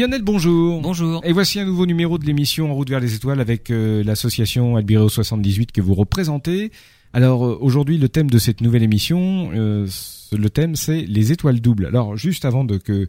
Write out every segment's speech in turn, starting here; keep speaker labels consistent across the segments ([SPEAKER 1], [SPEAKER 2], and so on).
[SPEAKER 1] Lionel, bonjour.
[SPEAKER 2] Bonjour.
[SPEAKER 1] Et voici un nouveau numéro de l'émission En route vers les étoiles avec euh, l'association Albireo 78 que vous représentez. Alors euh, aujourd'hui, le thème de cette nouvelle émission, euh, le thème c'est les étoiles doubles. Alors juste avant de que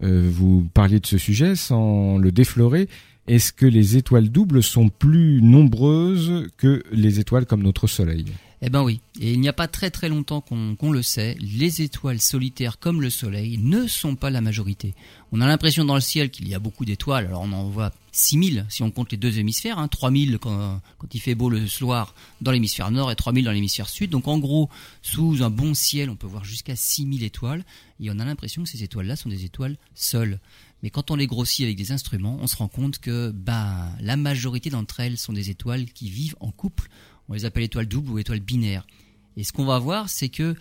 [SPEAKER 1] vous parliez de ce sujet, sans le déflorer, est-ce que les étoiles doubles sont plus nombreuses que les étoiles comme notre Soleil?
[SPEAKER 2] Eh ben oui, et il n'y a pas très très longtemps qu'on le sait, les étoiles solitaires comme le Soleil ne sont pas la majorité. On a l'impression dans le ciel qu'il y a beaucoup d'étoiles, alors on en voit 6000 si on compte les deux hémisphères, hein, 3000 quand, quand il fait beau le soir dans l'hémisphère nord et 3000 dans l'hémisphère sud. Donc en gros, sous un bon ciel, on peut voir jusqu'à 6000 étoiles, et on a l'impression que ces étoiles-là sont des étoiles seules. Mais quand on les grossit avec des instruments, on se rend compte que bah, la majorité d'entre elles sont des étoiles qui vivent en couple on les appelle étoiles doubles ou étoiles binaires. Et ce qu'on va voir, c'est que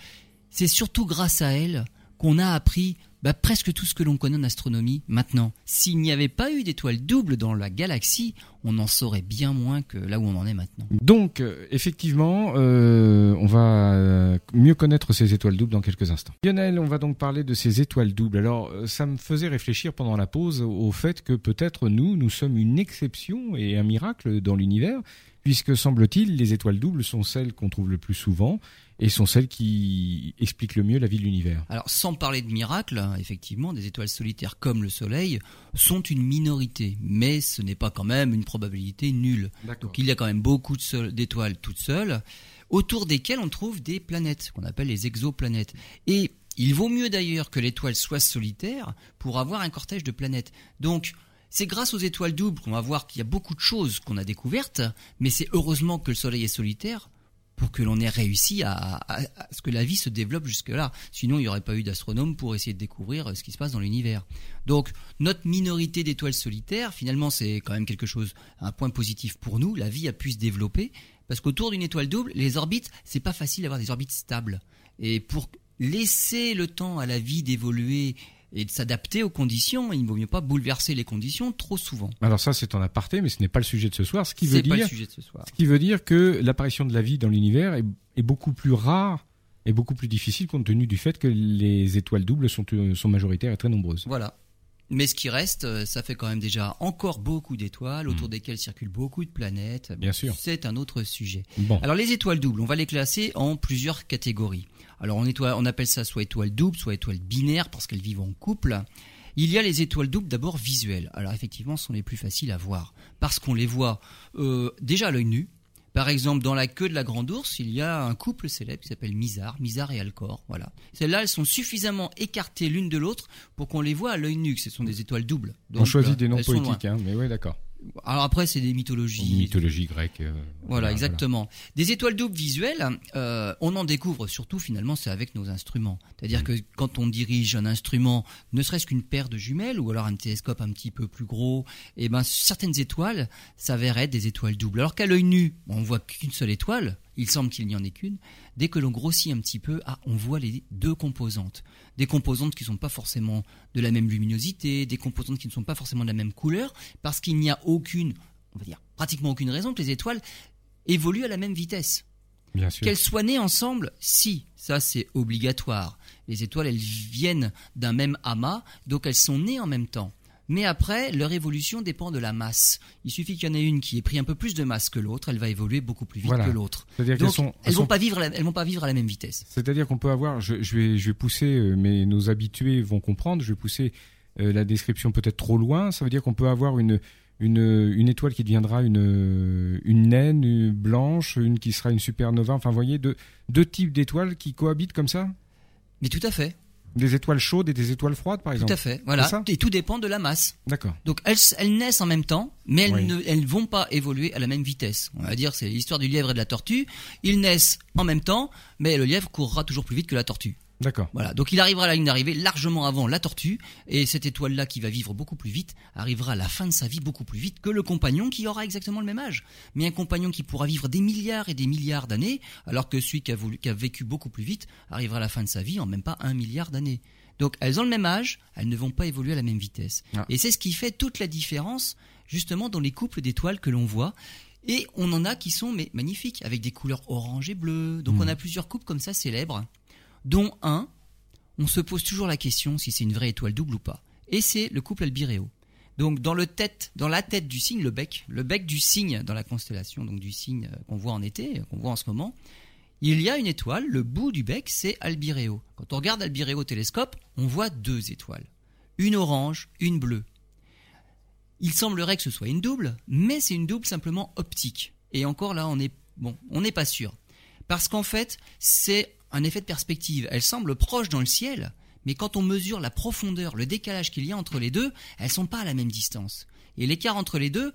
[SPEAKER 2] c'est surtout grâce à elles qu'on a appris bah, presque tout ce que l'on connaît en astronomie maintenant. S'il n'y avait pas eu d'étoiles doubles dans la galaxie, on en saurait bien moins que là où on en est maintenant.
[SPEAKER 1] Donc, euh, effectivement, euh, on va euh, mieux connaître ces étoiles doubles dans quelques instants. Lionel, on va donc parler de ces étoiles doubles. Alors, ça me faisait réfléchir pendant la pause au fait que peut-être nous, nous sommes une exception et un miracle dans l'univers, puisque semble-t-il, les étoiles doubles sont celles qu'on trouve le plus souvent et sont celles qui expliquent le mieux la vie de l'univers.
[SPEAKER 2] Alors, sans parler de miracles, effectivement, des étoiles solitaires comme le Soleil sont une minorité, mais ce n'est pas quand même une probabilité nulle. Donc, il y a quand même beaucoup d'étoiles toutes seules, autour desquelles on trouve des planètes, qu'on appelle les exoplanètes. Et il vaut mieux d'ailleurs que l'étoile soit solitaire pour avoir un cortège de planètes. Donc, c'est grâce aux étoiles doubles qu'on va voir qu'il y a beaucoup de choses qu'on a découvertes, mais c'est heureusement que le Soleil est solitaire pour que l'on ait réussi à, ce que la vie se développe jusque-là. Sinon, il n'y aurait pas eu d'astronomes pour essayer de découvrir ce qui se passe dans l'univers. Donc, notre minorité d'étoiles solitaires, finalement, c'est quand même quelque chose, un point positif pour nous. La vie a pu se développer parce qu'autour d'une étoile double, les orbites, c'est pas facile d'avoir des orbites stables. Et pour laisser le temps à la vie d'évoluer et de s'adapter aux conditions. Il ne vaut mieux pas bouleverser les conditions trop souvent.
[SPEAKER 1] Alors ça, c'est en aparté, mais ce n'est pas le sujet de ce soir. Ce qui veut
[SPEAKER 2] dire,
[SPEAKER 1] pas
[SPEAKER 2] le sujet de ce soir.
[SPEAKER 1] Ce qui veut dire que l'apparition de la vie dans l'univers est, beaucoup plus rare et beaucoup plus difficile compte tenu du fait que les étoiles doubles sont, euh, sont majoritaires et très nombreuses.
[SPEAKER 2] Voilà. Mais ce qui reste, euh, ça fait quand même déjà encore beaucoup d'étoiles autour hmm. desquelles circulent beaucoup de planètes.
[SPEAKER 1] Bien sûr.
[SPEAKER 2] C'est un autre sujet.
[SPEAKER 1] Bon.
[SPEAKER 2] Alors les étoiles doubles, on va les classer en plusieurs catégories. Alors on, on appelle ça soit étoiles doubles, soit étoiles binaires parce qu'elles vivent en couple. Il y a les étoiles doubles d'abord visuelles. Alors effectivement, ce sont les plus faciles à voir parce qu'on les voit euh, déjà à l'œil nu. Par exemple, dans la queue de la grande ours, il y a un couple célèbre qui s'appelle Mizar, Mizar et Alcor. Voilà. Celles-là, elles sont suffisamment écartées l'une de l'autre pour qu'on les voit à l'œil nu. Ce sont des étoiles doubles.
[SPEAKER 1] on choisit des noms poétiques, hein, mais oui, d'accord.
[SPEAKER 2] Alors après, c'est des mythologies.
[SPEAKER 1] Mythologie grecque. Euh,
[SPEAKER 2] voilà, exactement. Des étoiles doubles visuelles, euh, on en découvre surtout finalement, c'est avec nos instruments. C'est-à-dire mm. que quand on dirige un instrument, ne serait-ce qu'une paire de jumelles ou alors un télescope un petit peu plus gros, et eh ben certaines étoiles s'avèrent être des étoiles doubles. Alors qu'à l'œil nu, on voit qu'une seule étoile, il semble qu'il n'y en ait qu'une. Dès que l'on grossit un petit peu, ah, on voit les deux composantes. Des composantes qui ne sont pas forcément de la même luminosité, des composantes qui ne sont pas forcément de la même couleur, parce qu'il n'y a aucune, on va dire pratiquement aucune raison que les étoiles évoluent à la même vitesse.
[SPEAKER 1] Bien sûr.
[SPEAKER 2] Qu'elles soient nées ensemble, si, ça c'est obligatoire. Les étoiles, elles viennent d'un même amas, donc elles sont nées en même temps. Mais après, leur évolution dépend de la masse. Il suffit qu'il y en ait une qui ait pris un peu plus de masse que l'autre, elle va évoluer beaucoup plus vite que l'autre. Donc, elles, vont pas vivre, elles vont pas vivre à la même vitesse.
[SPEAKER 1] C'est-à-dire qu'on peut avoir, je, vais, je vais pousser, euh, mais nos habitués vont comprendre. Je vais pousser euh, la description peut-être trop loin. Ça veut dire qu'on peut avoir une une, une étoile qui deviendra une, une naine une blanche, une qui sera une supernova. Enfin, vous voyez, deux, deux types d'étoiles qui cohabitent comme ça?
[SPEAKER 2] Mais tout à fait.
[SPEAKER 1] Des étoiles chaudes et des étoiles froides, par exemple.
[SPEAKER 2] Tout à fait. Voilà. Et tout dépend de la masse.
[SPEAKER 1] D'accord.
[SPEAKER 2] Donc elles, elles naissent en même temps, mais elles ne elles vont pas évoluer à la même vitesse. On va dire c'est l'histoire du lièvre et de la tortue. Ils naissent en même temps, mais le lièvre courra toujours plus vite que la tortue.
[SPEAKER 1] D'accord.
[SPEAKER 2] Voilà. Donc il arrivera à la ligne d'arrivée largement avant la tortue, et cette étoile-là qui va vivre beaucoup plus vite arrivera à la fin de sa vie beaucoup plus vite que le compagnon qui aura exactement le même âge. Mais un compagnon qui pourra vivre des milliards et des milliards d'années, alors que celui qui a, voulu, qui a vécu beaucoup plus vite arrivera à la fin de sa vie en même pas un milliard d'années. Donc elles ont le même âge, elles ne vont pas évoluer à la même vitesse. Ah. Et c'est ce qui fait toute la différence justement dans les couples d'étoiles que l'on voit. Et on en a qui sont mais, magnifiques, avec des couleurs orange et bleu. Donc hmm. on a plusieurs couples comme ça célèbres, dont un, on se pose toujours la question si c'est une vraie étoile double ou pas. Et c'est le couple Albireo. Donc dans le tête, dans la tête du cygne, le bec, le bec du cygne dans la constellation, donc du cygne qu'on voit en été, qu'on voit en ce moment, il y a une étoile. Le bout du bec, c'est Albireo. Quand on regarde Albireo au télescope, on voit deux étoiles, une orange, une bleue. Il semblerait que ce soit une double, mais c'est une double simplement optique. Et encore là, on bon, on n'est pas sûr, parce qu'en fait, c'est un effet de perspective. Elle semble proche dans le ciel, mais quand on mesure la profondeur, le décalage qu'il y a entre les deux, elles sont pas à la même distance. Et l'écart entre les deux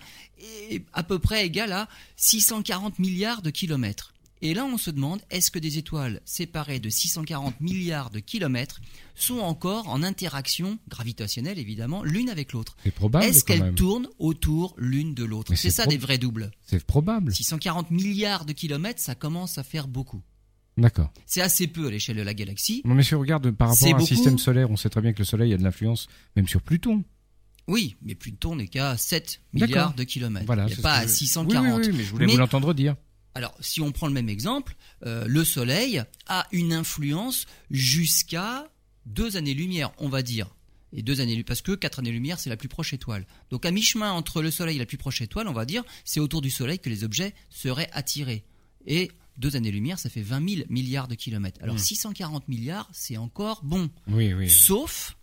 [SPEAKER 2] est à peu près égal à 640 milliards de kilomètres. Et là, on se demande, est-ce que des étoiles séparées de 640 milliards de kilomètres sont encore en interaction gravitationnelle, évidemment, l'une avec l'autre?
[SPEAKER 1] C'est probable.
[SPEAKER 2] Est-ce qu'elles tournent autour l'une de l'autre? C'est ça des vrais doubles.
[SPEAKER 1] C'est probable.
[SPEAKER 2] 640 milliards de kilomètres, ça commence à faire beaucoup.
[SPEAKER 1] D'accord.
[SPEAKER 2] C'est assez peu à l'échelle de la galaxie.
[SPEAKER 1] Non, mais si on regarde par rapport à un système solaire, on sait très bien que le Soleil a de l'influence même sur Pluton.
[SPEAKER 2] Oui, mais Pluton n'est qu'à 7 milliards de kilomètres. Voilà, Il pas à 640.
[SPEAKER 1] Oui, oui, mais je voulais vous l'entendre dire.
[SPEAKER 2] Alors, si on prend le même exemple, euh, le Soleil a une influence jusqu'à deux années-lumière, on va dire. Et deux années parce que quatre années-lumière, c'est la plus proche étoile. Donc à mi-chemin entre le Soleil et la plus proche étoile, on va dire, c'est autour du Soleil que les objets seraient attirés. Et deux années-lumière, ça fait 20 000 milliards de kilomètres. Alors 640 hmm. milliards, c'est encore bon.
[SPEAKER 1] Oui, oui.
[SPEAKER 2] Sauf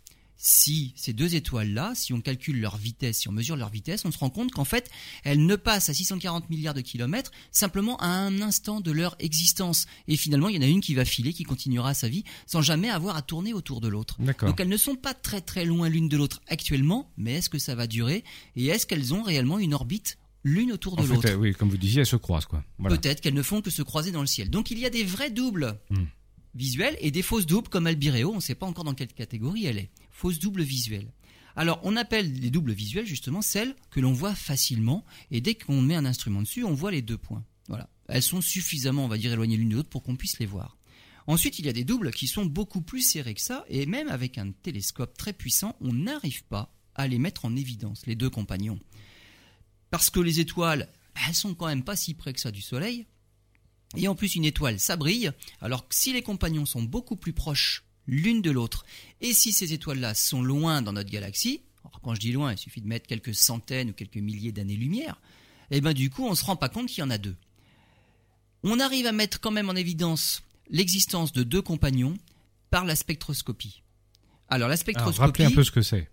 [SPEAKER 2] si ces deux étoiles-là, si on calcule leur vitesse, si on mesure leur vitesse, on se rend compte qu'en fait, elles ne passent à 640 milliards de kilomètres simplement à un instant de leur existence. Et finalement, il y en a une qui va filer, qui continuera sa vie, sans jamais avoir à tourner autour de l'autre. Donc elles ne sont pas très très loin l'une de l'autre actuellement, mais est-ce que ça va durer Et est-ce qu'elles ont réellement une orbite l'une autour de l'autre.
[SPEAKER 1] Oui, comme vous disiez, elles se croisent quoi.
[SPEAKER 2] Peut-être qu'elles ne font que se croiser dans le ciel. Donc il y a des vrais doubles hmm. visuels et des fausses doubles comme Albireo. On ne sait pas encore dans quelle catégorie elle est. Fausse double visuelle. Alors on appelle les doubles visuelles justement celles que l'on voit facilement et dès qu'on met un instrument dessus, on voit les deux points. Voilà. Elles sont suffisamment, on va dire, éloignées l'une de l'autre pour qu'on puisse les voir. Ensuite, il y a des doubles qui sont beaucoup plus serrés que ça, et même avec un télescope très puissant, on n'arrive pas à les mettre en évidence, les deux compagnons. Parce que les étoiles, elles sont quand même pas si près que ça du Soleil. Et en plus, une étoile, ça brille. Alors que si les compagnons sont beaucoup plus proches l'une de l'autre, et si ces étoiles-là sont loin dans notre galaxie, quand je dis loin, il suffit de mettre quelques centaines ou quelques milliers d'années-lumière, et eh ben du coup, on se rend pas compte qu'il y en a deux. On arrive à mettre quand même en évidence l'existence de deux compagnons par la spectroscopie. Alors la spectroscopie. Alors,
[SPEAKER 1] rappelez un peu ce que c'est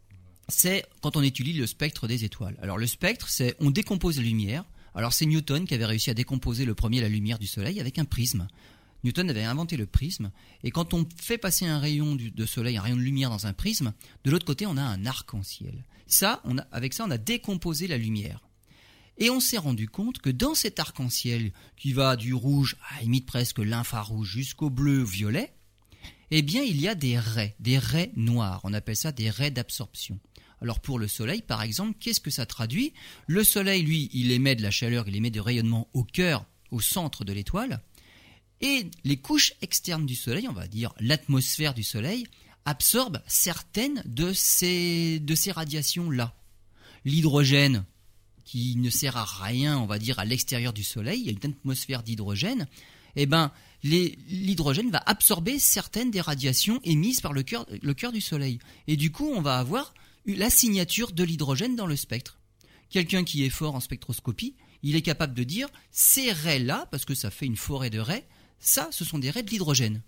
[SPEAKER 2] c'est quand on étudie le spectre des étoiles. Alors le spectre, c'est on décompose la lumière. Alors c'est Newton qui avait réussi à décomposer le premier la lumière du Soleil avec un prisme. Newton avait inventé le prisme, et quand on fait passer un rayon de soleil, un rayon de lumière dans un prisme, de l'autre côté on a un arc-en-ciel. Ça, on avec ça, on a décomposé la lumière. Et on s'est rendu compte que dans cet arc-en-ciel, qui va du rouge à limite presque l'infrarouge jusqu'au bleu-violet, eh bien il y a des raies, des raies noires. On appelle ça des raies d'absorption. Alors pour le Soleil, par exemple, qu'est-ce que ça traduit? Le Soleil, lui, il émet de la chaleur, il émet du rayonnement au cœur, au centre de l'étoile, et les couches externes du Soleil, on va dire l'atmosphère du Soleil, absorbent certaines de ces, radiations-là. L'hydrogène, qui ne sert à rien, on va dire, à l'extérieur du Soleil, il y a une atmosphère d'hydrogène, eh ben, l'hydrogène va absorber certaines des radiations émises par le cœur du Soleil. Et du coup, on va avoir la signature de l'hydrogène dans le spectre. Quelqu'un qui est fort en spectroscopie, il est capable de dire ces raies-là, parce que ça fait une forêt de raies, ça, ce sont des raies de l'hydrogène.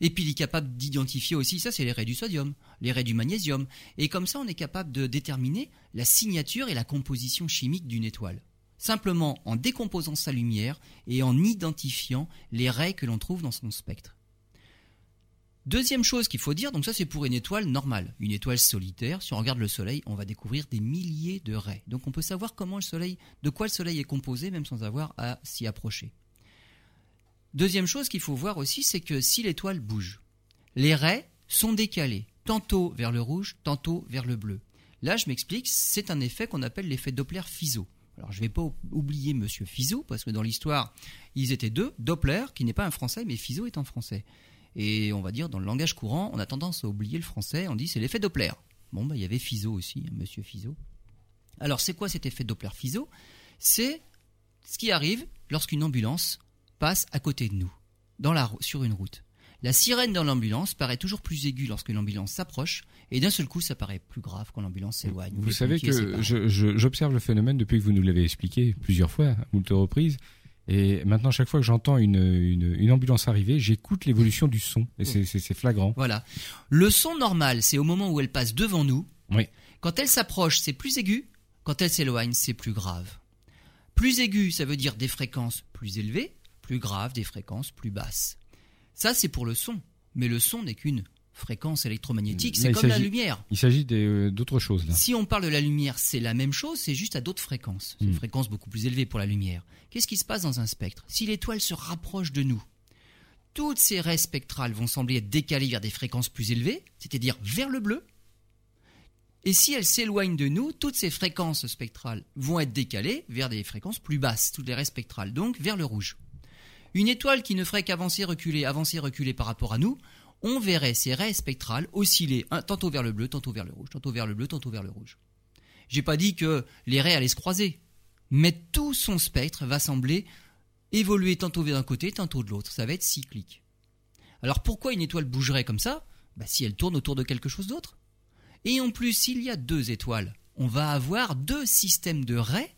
[SPEAKER 2] Et puis il est capable d'identifier aussi, ça c'est les raies du sodium, les raies du magnésium. Et comme ça, on est capable de déterminer la signature et la composition chimique d'une étoile. Simplement en décomposant sa lumière et en identifiant les raies que l'on trouve dans son spectre. Deuxième chose qu'il faut dire, donc ça c'est pour une étoile normale, une étoile solitaire. Si on regarde le Soleil, on va découvrir des milliers de raies. Donc on peut savoir comment le Soleil, de quoi le Soleil est composé, même sans avoir à s'y approcher. Deuxième chose qu'il faut voir aussi, c'est que si l'étoile bouge, les raies sont décalées, tantôt vers le rouge, tantôt vers le bleu. Là, je m'explique, c'est un effet qu'on appelle l'effet Doppler-Fizeau. Alors, je ne vais pas oublier Monsieur Fizeau, parce que dans l'histoire, ils étaient deux. Doppler, qui n'est pas un français, mais Fizeau est un français. Et on va dire, dans le langage courant, on a tendance à oublier le français, on dit c'est l'effet Doppler. Bon, bah, il y avait Fizeau aussi, hein, monsieur Fizeau. Alors, c'est quoi cet effet Doppler-Fizeau C'est ce qui arrive lorsqu'une ambulance passe à côté de nous, dans la, sur une route. La sirène dans l'ambulance paraît toujours plus aiguë lorsque l'ambulance s'approche, et d'un seul coup, ça paraît plus grave quand l'ambulance s'éloigne.
[SPEAKER 1] Vous savez que j'observe le phénomène depuis que vous nous l'avez expliqué plusieurs fois, à moult reprises. Et maintenant, chaque fois que j'entends une, une, ambulance arriver, j'écoute l'évolution du son. Et c'est flagrant.
[SPEAKER 2] Voilà. Le son normal, c'est au moment où elle passe devant nous.
[SPEAKER 1] Oui.
[SPEAKER 2] Quand elle s'approche, c'est plus aigu. Quand elle s'éloigne, c'est plus grave. Plus aigu, ça veut dire des fréquences plus élevées. Plus grave, des fréquences plus basses. Ça, c'est pour le son. Mais le son n'est qu'une fréquence électromagnétique, c'est comme la lumière.
[SPEAKER 1] Il s'agit euh, d'autres choses là.
[SPEAKER 2] Si on parle de la lumière, c'est la même chose, c'est juste à d'autres fréquences. C'est une hmm. fréquence beaucoup plus élevée pour la lumière. Qu'est-ce qui se passe dans un spectre? Si l'étoile se rapproche de nous, toutes ces raies spectrales vont sembler être décalées vers des fréquences plus élevées, c'est-à-dire vers le bleu. Et si elles s'éloignent de nous, toutes ces fréquences spectrales vont être décalées vers des fréquences plus basses, toutes les raies spectrales, donc vers le rouge. Une étoile qui ne ferait qu'avancer, reculer, avancer, reculer par rapport à nous, on verrait ces raies spectrales osciller tantôt vers le bleu, tantôt vers le rouge, tantôt vers le bleu, tantôt vers le rouge. J'ai pas dit que les raies allaient se croiser, mais tout son spectre va sembler évoluer tantôt d'un côté, tantôt de l'autre. Ça va être cyclique. Alors pourquoi une étoile bougerait comme ça? Bah, Si elle tourne autour de quelque chose d'autre. Et en plus, s'il y a deux étoiles, on va avoir deux systèmes de raies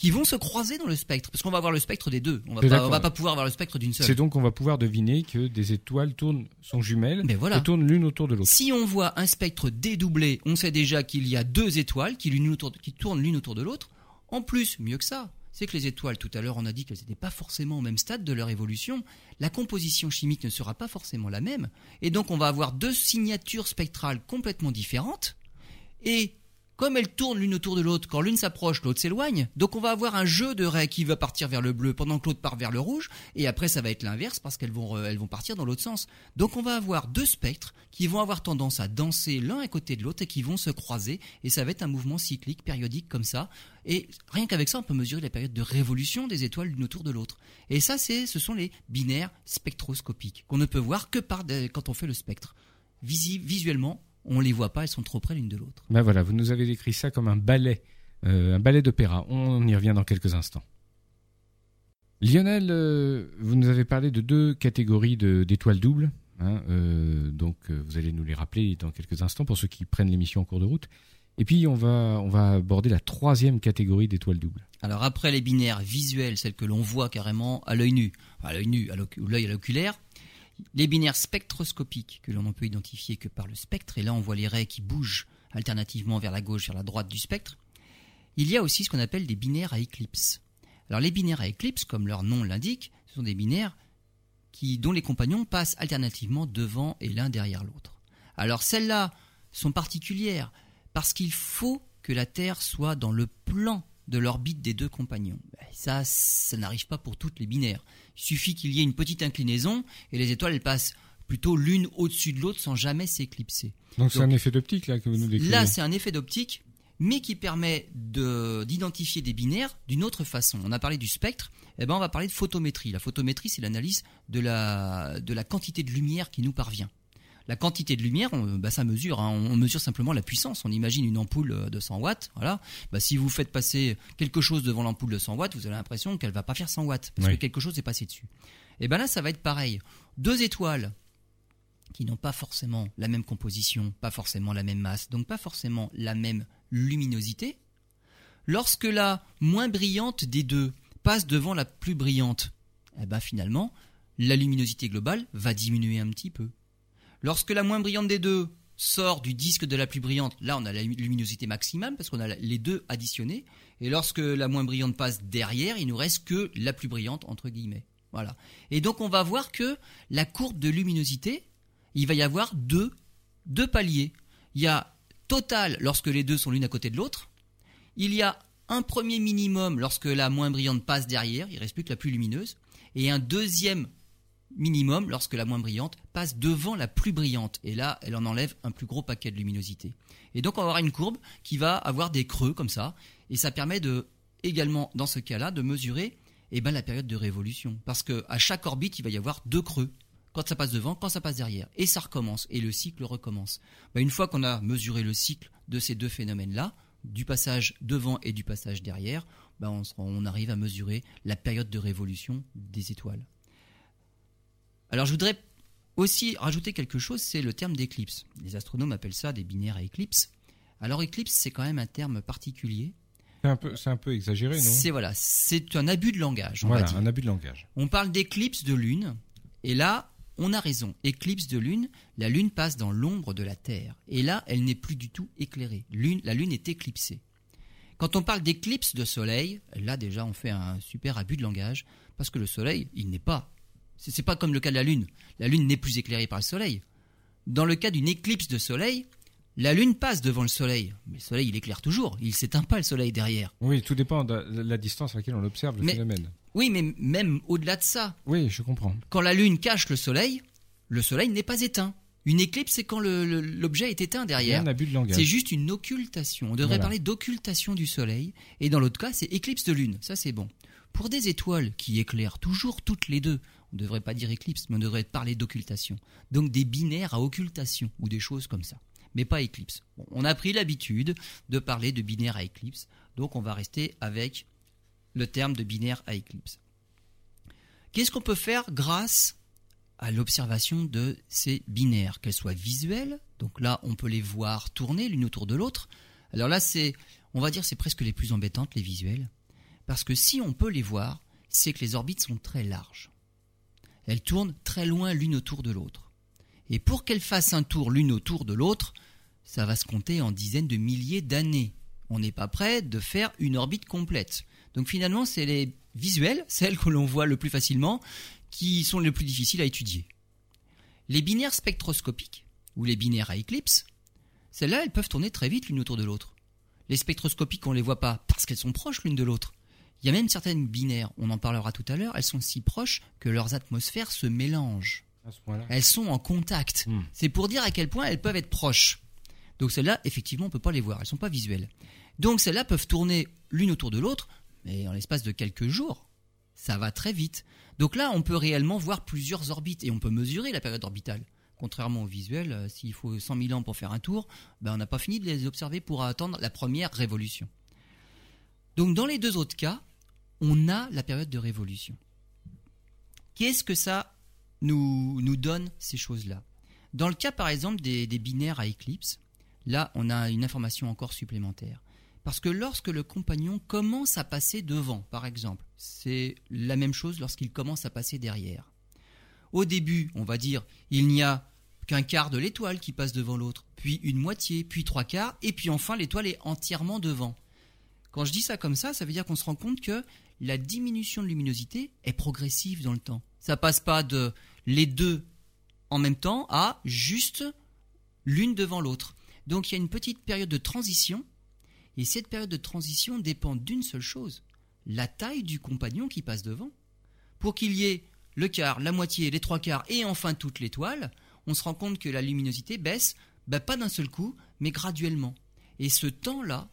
[SPEAKER 2] qui vont se croiser dans le spectre, parce qu'on va avoir le spectre des deux. On va pas, va pas pouvoir avoir le spectre d'une seule.
[SPEAKER 1] C'est donc qu'on va pouvoir deviner que des étoiles tournent sont jumelles
[SPEAKER 2] Mais voilà.
[SPEAKER 1] et tournent l'une autour de l'autre.
[SPEAKER 2] Si on voit un spectre dédoublé, on sait déjà qu'il y a deux étoiles qui, qui tournent l'une autour de l'autre. En plus, mieux que ça, c'est que les étoiles, tout à l'heure, on a dit qu'elles n'étaient pas forcément au même stade de leur évolution. La composition chimique ne sera pas forcément la même. Et donc, on va avoir deux signatures spectrales complètement différentes. Et comme elles tournent l'une autour de l'autre, quand l'une s'approche, l'autre s'éloigne. Donc on va avoir un jeu de raies qui va partir vers le bleu pendant que l'autre part vers le rouge, et après ça va être l'inverse parce qu'elles vont, partir dans l'autre sens. Donc on va avoir deux spectres qui vont avoir tendance à danser l'un à côté de l'autre et qui vont se croiser, et ça va être un mouvement cyclique, périodique comme ça. Et rien qu'avec ça, on peut mesurer la période de révolution des étoiles l'une autour de l'autre. Et ça, c'est, ce sont les binaires spectroscopiques qu'on ne peut voir que par quand on fait le spectre. visuellement, on les voit pas, elles sont trop près l'une de l'autre.
[SPEAKER 1] Ben voilà, vous nous avez décrit ça comme un ballet, euh, un ballet d'opéra. On y revient dans quelques instants. Lionel, euh, vous nous avez parlé de deux catégories d'étoiles doubles. Hein, euh, donc vous allez nous les rappeler dans quelques instants pour ceux qui prennent l'émission en cours de route. Et puis on va, on va aborder la troisième catégorie d'étoiles doubles.
[SPEAKER 2] Alors après les binaires visuels, celles que l'on voit carrément à l'œil nu, à l'œil nu, à l'œil à l'oculaire, les binaires spectroscopiques que l'on ne peut identifier que par le spectre, et là on voit les raies qui bougent alternativement vers la gauche, vers la droite du spectre. Il y a aussi ce qu'on appelle des binaires à éclipse. Alors les binaires à éclipse, comme leur nom l'indique, ce sont des binaires dont les compagnons passent alternativement devant et l'un derrière l'autre. Alors celles-là sont particulières parce qu'il faut que la Terre soit dans le plan de l'orbite des deux compagnons. Ben, ça, ça n'arrive pas pour toutes les binaires. Il suffit qu'il y ait une petite inclinaison et les étoiles elles passent plutôt l'une au-dessus de l'autre sans jamais s'éclipser.
[SPEAKER 1] Donc c'est un effet d'optique là que vous nous décrivez.
[SPEAKER 2] Là, c'est un effet d'optique, mais qui permet d'identifier des binaires d'une autre façon. On a parlé du spectre, et eh ben on va parler de photométrie. La photométrie, c'est l'analyse de la, de la quantité de lumière qui nous parvient. La quantité de lumière, on, bah, ça mesure. Hein. on mesure simplement la puissance. On imagine une ampoule euh, de 100 watts. Voilà. Bah, si vous faites passer quelque chose devant l'ampoule de 100 watts, vous avez l'impression qu'elle va pas faire 100 watts parce que quelque chose est passé dessus. Et ben là, ça va être pareil. Deux étoiles qui n'ont pas forcément la même composition, pas forcément la même masse, donc pas forcément la même luminosité. Lorsque la moins brillante des deux passe devant la plus brillante, eh ben finalement, la luminosité globale va diminuer un petit peu. Lorsque la moins brillante des deux sort du disque de la plus brillante, là on a la luminosité maximale parce qu'on a les deux additionnés. Et lorsque la moins brillante passe derrière, il nous reste que la plus brillante entre guillemets. Voilà. Et donc on va voir que la courbe de luminosité, il va y avoir deux, deux paliers. Il y a total lorsque les deux sont l'une à côté de l'autre. Il y a un premier minimum lorsque la moins brillante passe derrière, il reste plus que la plus lumineuse, et un deuxième minimum lorsque la moins brillante passe devant la plus brillante. Et là, elle en enlève un plus gros paquet de luminosité. Et donc, on avoir une courbe qui va avoir des creux comme ça. Et ça permet de, également, dans ce cas-là, de mesurer eh ben, la période de révolution. Parce qu'à chaque orbite, il va y avoir deux creux. Quand ça passe devant, quand ça passe derrière. Et ça recommence. Et le cycle recommence. Ben, une fois qu'on a mesuré le cycle de ces deux phénomènes-là, du passage devant et du passage derrière, ben, on arrive à mesurer la période de révolution des étoiles. Alors je voudrais aussi rajouter quelque chose, c'est le terme d'éclipse. Les astronomes appellent ça des binaires à éclipse. Alors éclipse, c'est quand même un terme particulier.
[SPEAKER 1] C'est un peu, c'est un peu exagéré, non?
[SPEAKER 2] C'est voilà, c'est un abus de langage.
[SPEAKER 1] On voilà, un abus de langage.
[SPEAKER 2] On parle d'éclipse de lune, et là, on a raison. Éclipse de lune, la lune passe dans l'ombre de la Terre, et là, elle n'est plus du tout éclairée. Lune, la lune est éclipsée. Quand on parle d'éclipse de soleil, là déjà, on fait un super abus de langage, parce que le soleil, il n'est pas. C'est pas comme le cas de la lune. La lune n'est plus éclairée par le soleil. Dans le cas d'une éclipse de soleil, la Lune passe devant le Soleil, mais le Soleil il éclaire toujours, il s'éteint pas le Soleil derrière.
[SPEAKER 1] Oui, tout dépend de la distance à laquelle on observe le phénomène.
[SPEAKER 2] Oui, mais même au-delà de ça.
[SPEAKER 1] Oui, je comprends.
[SPEAKER 2] Quand la Lune cache le Soleil, le Soleil n'est pas éteint. Une éclipse, c'est quand l'objet est éteint derrière. C'est juste une occultation. On devrait parler d'occultation du Soleil. Et dans l'autre cas, c'est éclipse de Lune. Ça, c'est bon. Pour des étoiles qui éclairent toujours toutes les deux, on ne devrait pas dire éclipse, mais on devrait parler d'occultation. Donc des binaires à occultation ou des choses comme ça mais pas éclipse. on a pris l'habitude de parler de binaire à éclipse, donc on va rester avec le terme de binaire à éclipse. Qu'est-ce qu'on peut faire grâce à l'observation de ces binaires, qu'elles soient visuelles, donc là on peut les voir tourner l'une autour de l'autre. Alors là c'est, on va dire c'est presque les plus embêtantes les visuelles, parce que si on peut les voir, c'est que les orbites sont très larges. Elles tournent très loin l'une autour de l'autre. Et pour qu'elles fassent un tour l'une autour de l'autre, ça va se compter en dizaines de milliers d'années. On n'est pas prêt de faire une orbite complète. Donc finalement, c'est les visuels, celles que l'on voit le plus facilement, qui sont les plus difficiles à étudier. Les binaires spectroscopiques, ou les binaires à éclipse, celles-là, elles peuvent tourner très vite l'une autour de l'autre. Les spectroscopiques, on ne les voit pas parce qu'elles sont proches l'une de l'autre. Il y a même certaines binaires, on en parlera tout à l'heure, elles sont si proches que leurs atmosphères se mélangent elles sont en contact. Hmm. C'est pour dire à quel point elles peuvent être proches. Donc celles-là, effectivement, on ne peut pas les voir, elles ne sont pas visuelles. Donc celles-là peuvent tourner l'une autour de l'autre, mais en l'espace de quelques jours. Ça va très vite. Donc là, on peut réellement voir plusieurs orbites et on peut mesurer la période orbitale. Contrairement au visuel, euh, s'il faut 100 000 ans pour faire un tour, ben on n'a pas fini de les observer pour attendre la première révolution. Donc dans les deux autres cas, on a la période de révolution. Qu'est-ce que ça nous, nous donne ces choses-là? Dans le cas, par exemple, des, binaires à éclipse, là, on a une information encore supplémentaire. Parce que lorsque le compagnon commence à passer devant, par exemple, c'est la même chose lorsqu'il commence à passer derrière. Au début, on va dire, il n'y a qu'un quart de l'étoile qui passe devant l'autre, puis une moitié, puis trois quarts, et puis enfin l'étoile est entièrement devant. Quand je dis ça comme ça, ça veut dire qu'on se rend compte que la diminution de luminosité est progressive dans le temps. Ça passe pas de les deux en même temps à juste l'une devant l'autre. Donc il y a une petite période de transition, et cette période de transition dépend d'une seule chose, la taille du compagnon qui passe devant. Pour qu'il y ait le quart, la moitié, les trois quarts et enfin toute l'étoile, on se rend compte que la luminosité baisse, bah, pas d'un seul coup, mais graduellement. Et ce temps-là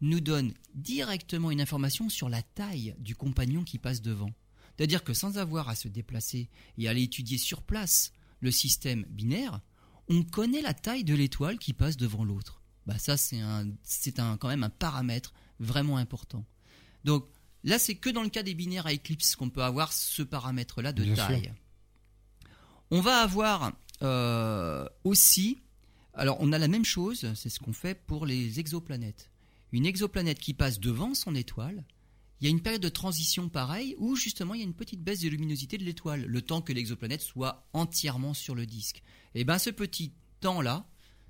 [SPEAKER 2] nous donne directement une information sur la taille du compagnon qui passe devant. C'est-à-dire que sans avoir à se déplacer et aller étudier sur place le système binaire, on connaît la taille de l'étoile qui passe devant l'autre. Bah ça c'est un, c'est un, quand même un paramètre vraiment important. Donc là c'est que dans le cas des binaires à éclipse qu'on peut avoir ce paramètre-là de taille. On va avoir euh, aussi, alors on a la même chose, c'est ce qu'on fait pour les exoplanètes. Une exoplanète qui passe devant son étoile, il y a une période de transition pareille où justement il y a une petite baisse de luminosité de l'étoile, le temps que l'exoplanète soit entièrement sur le disque. Et bien ce petit temps-là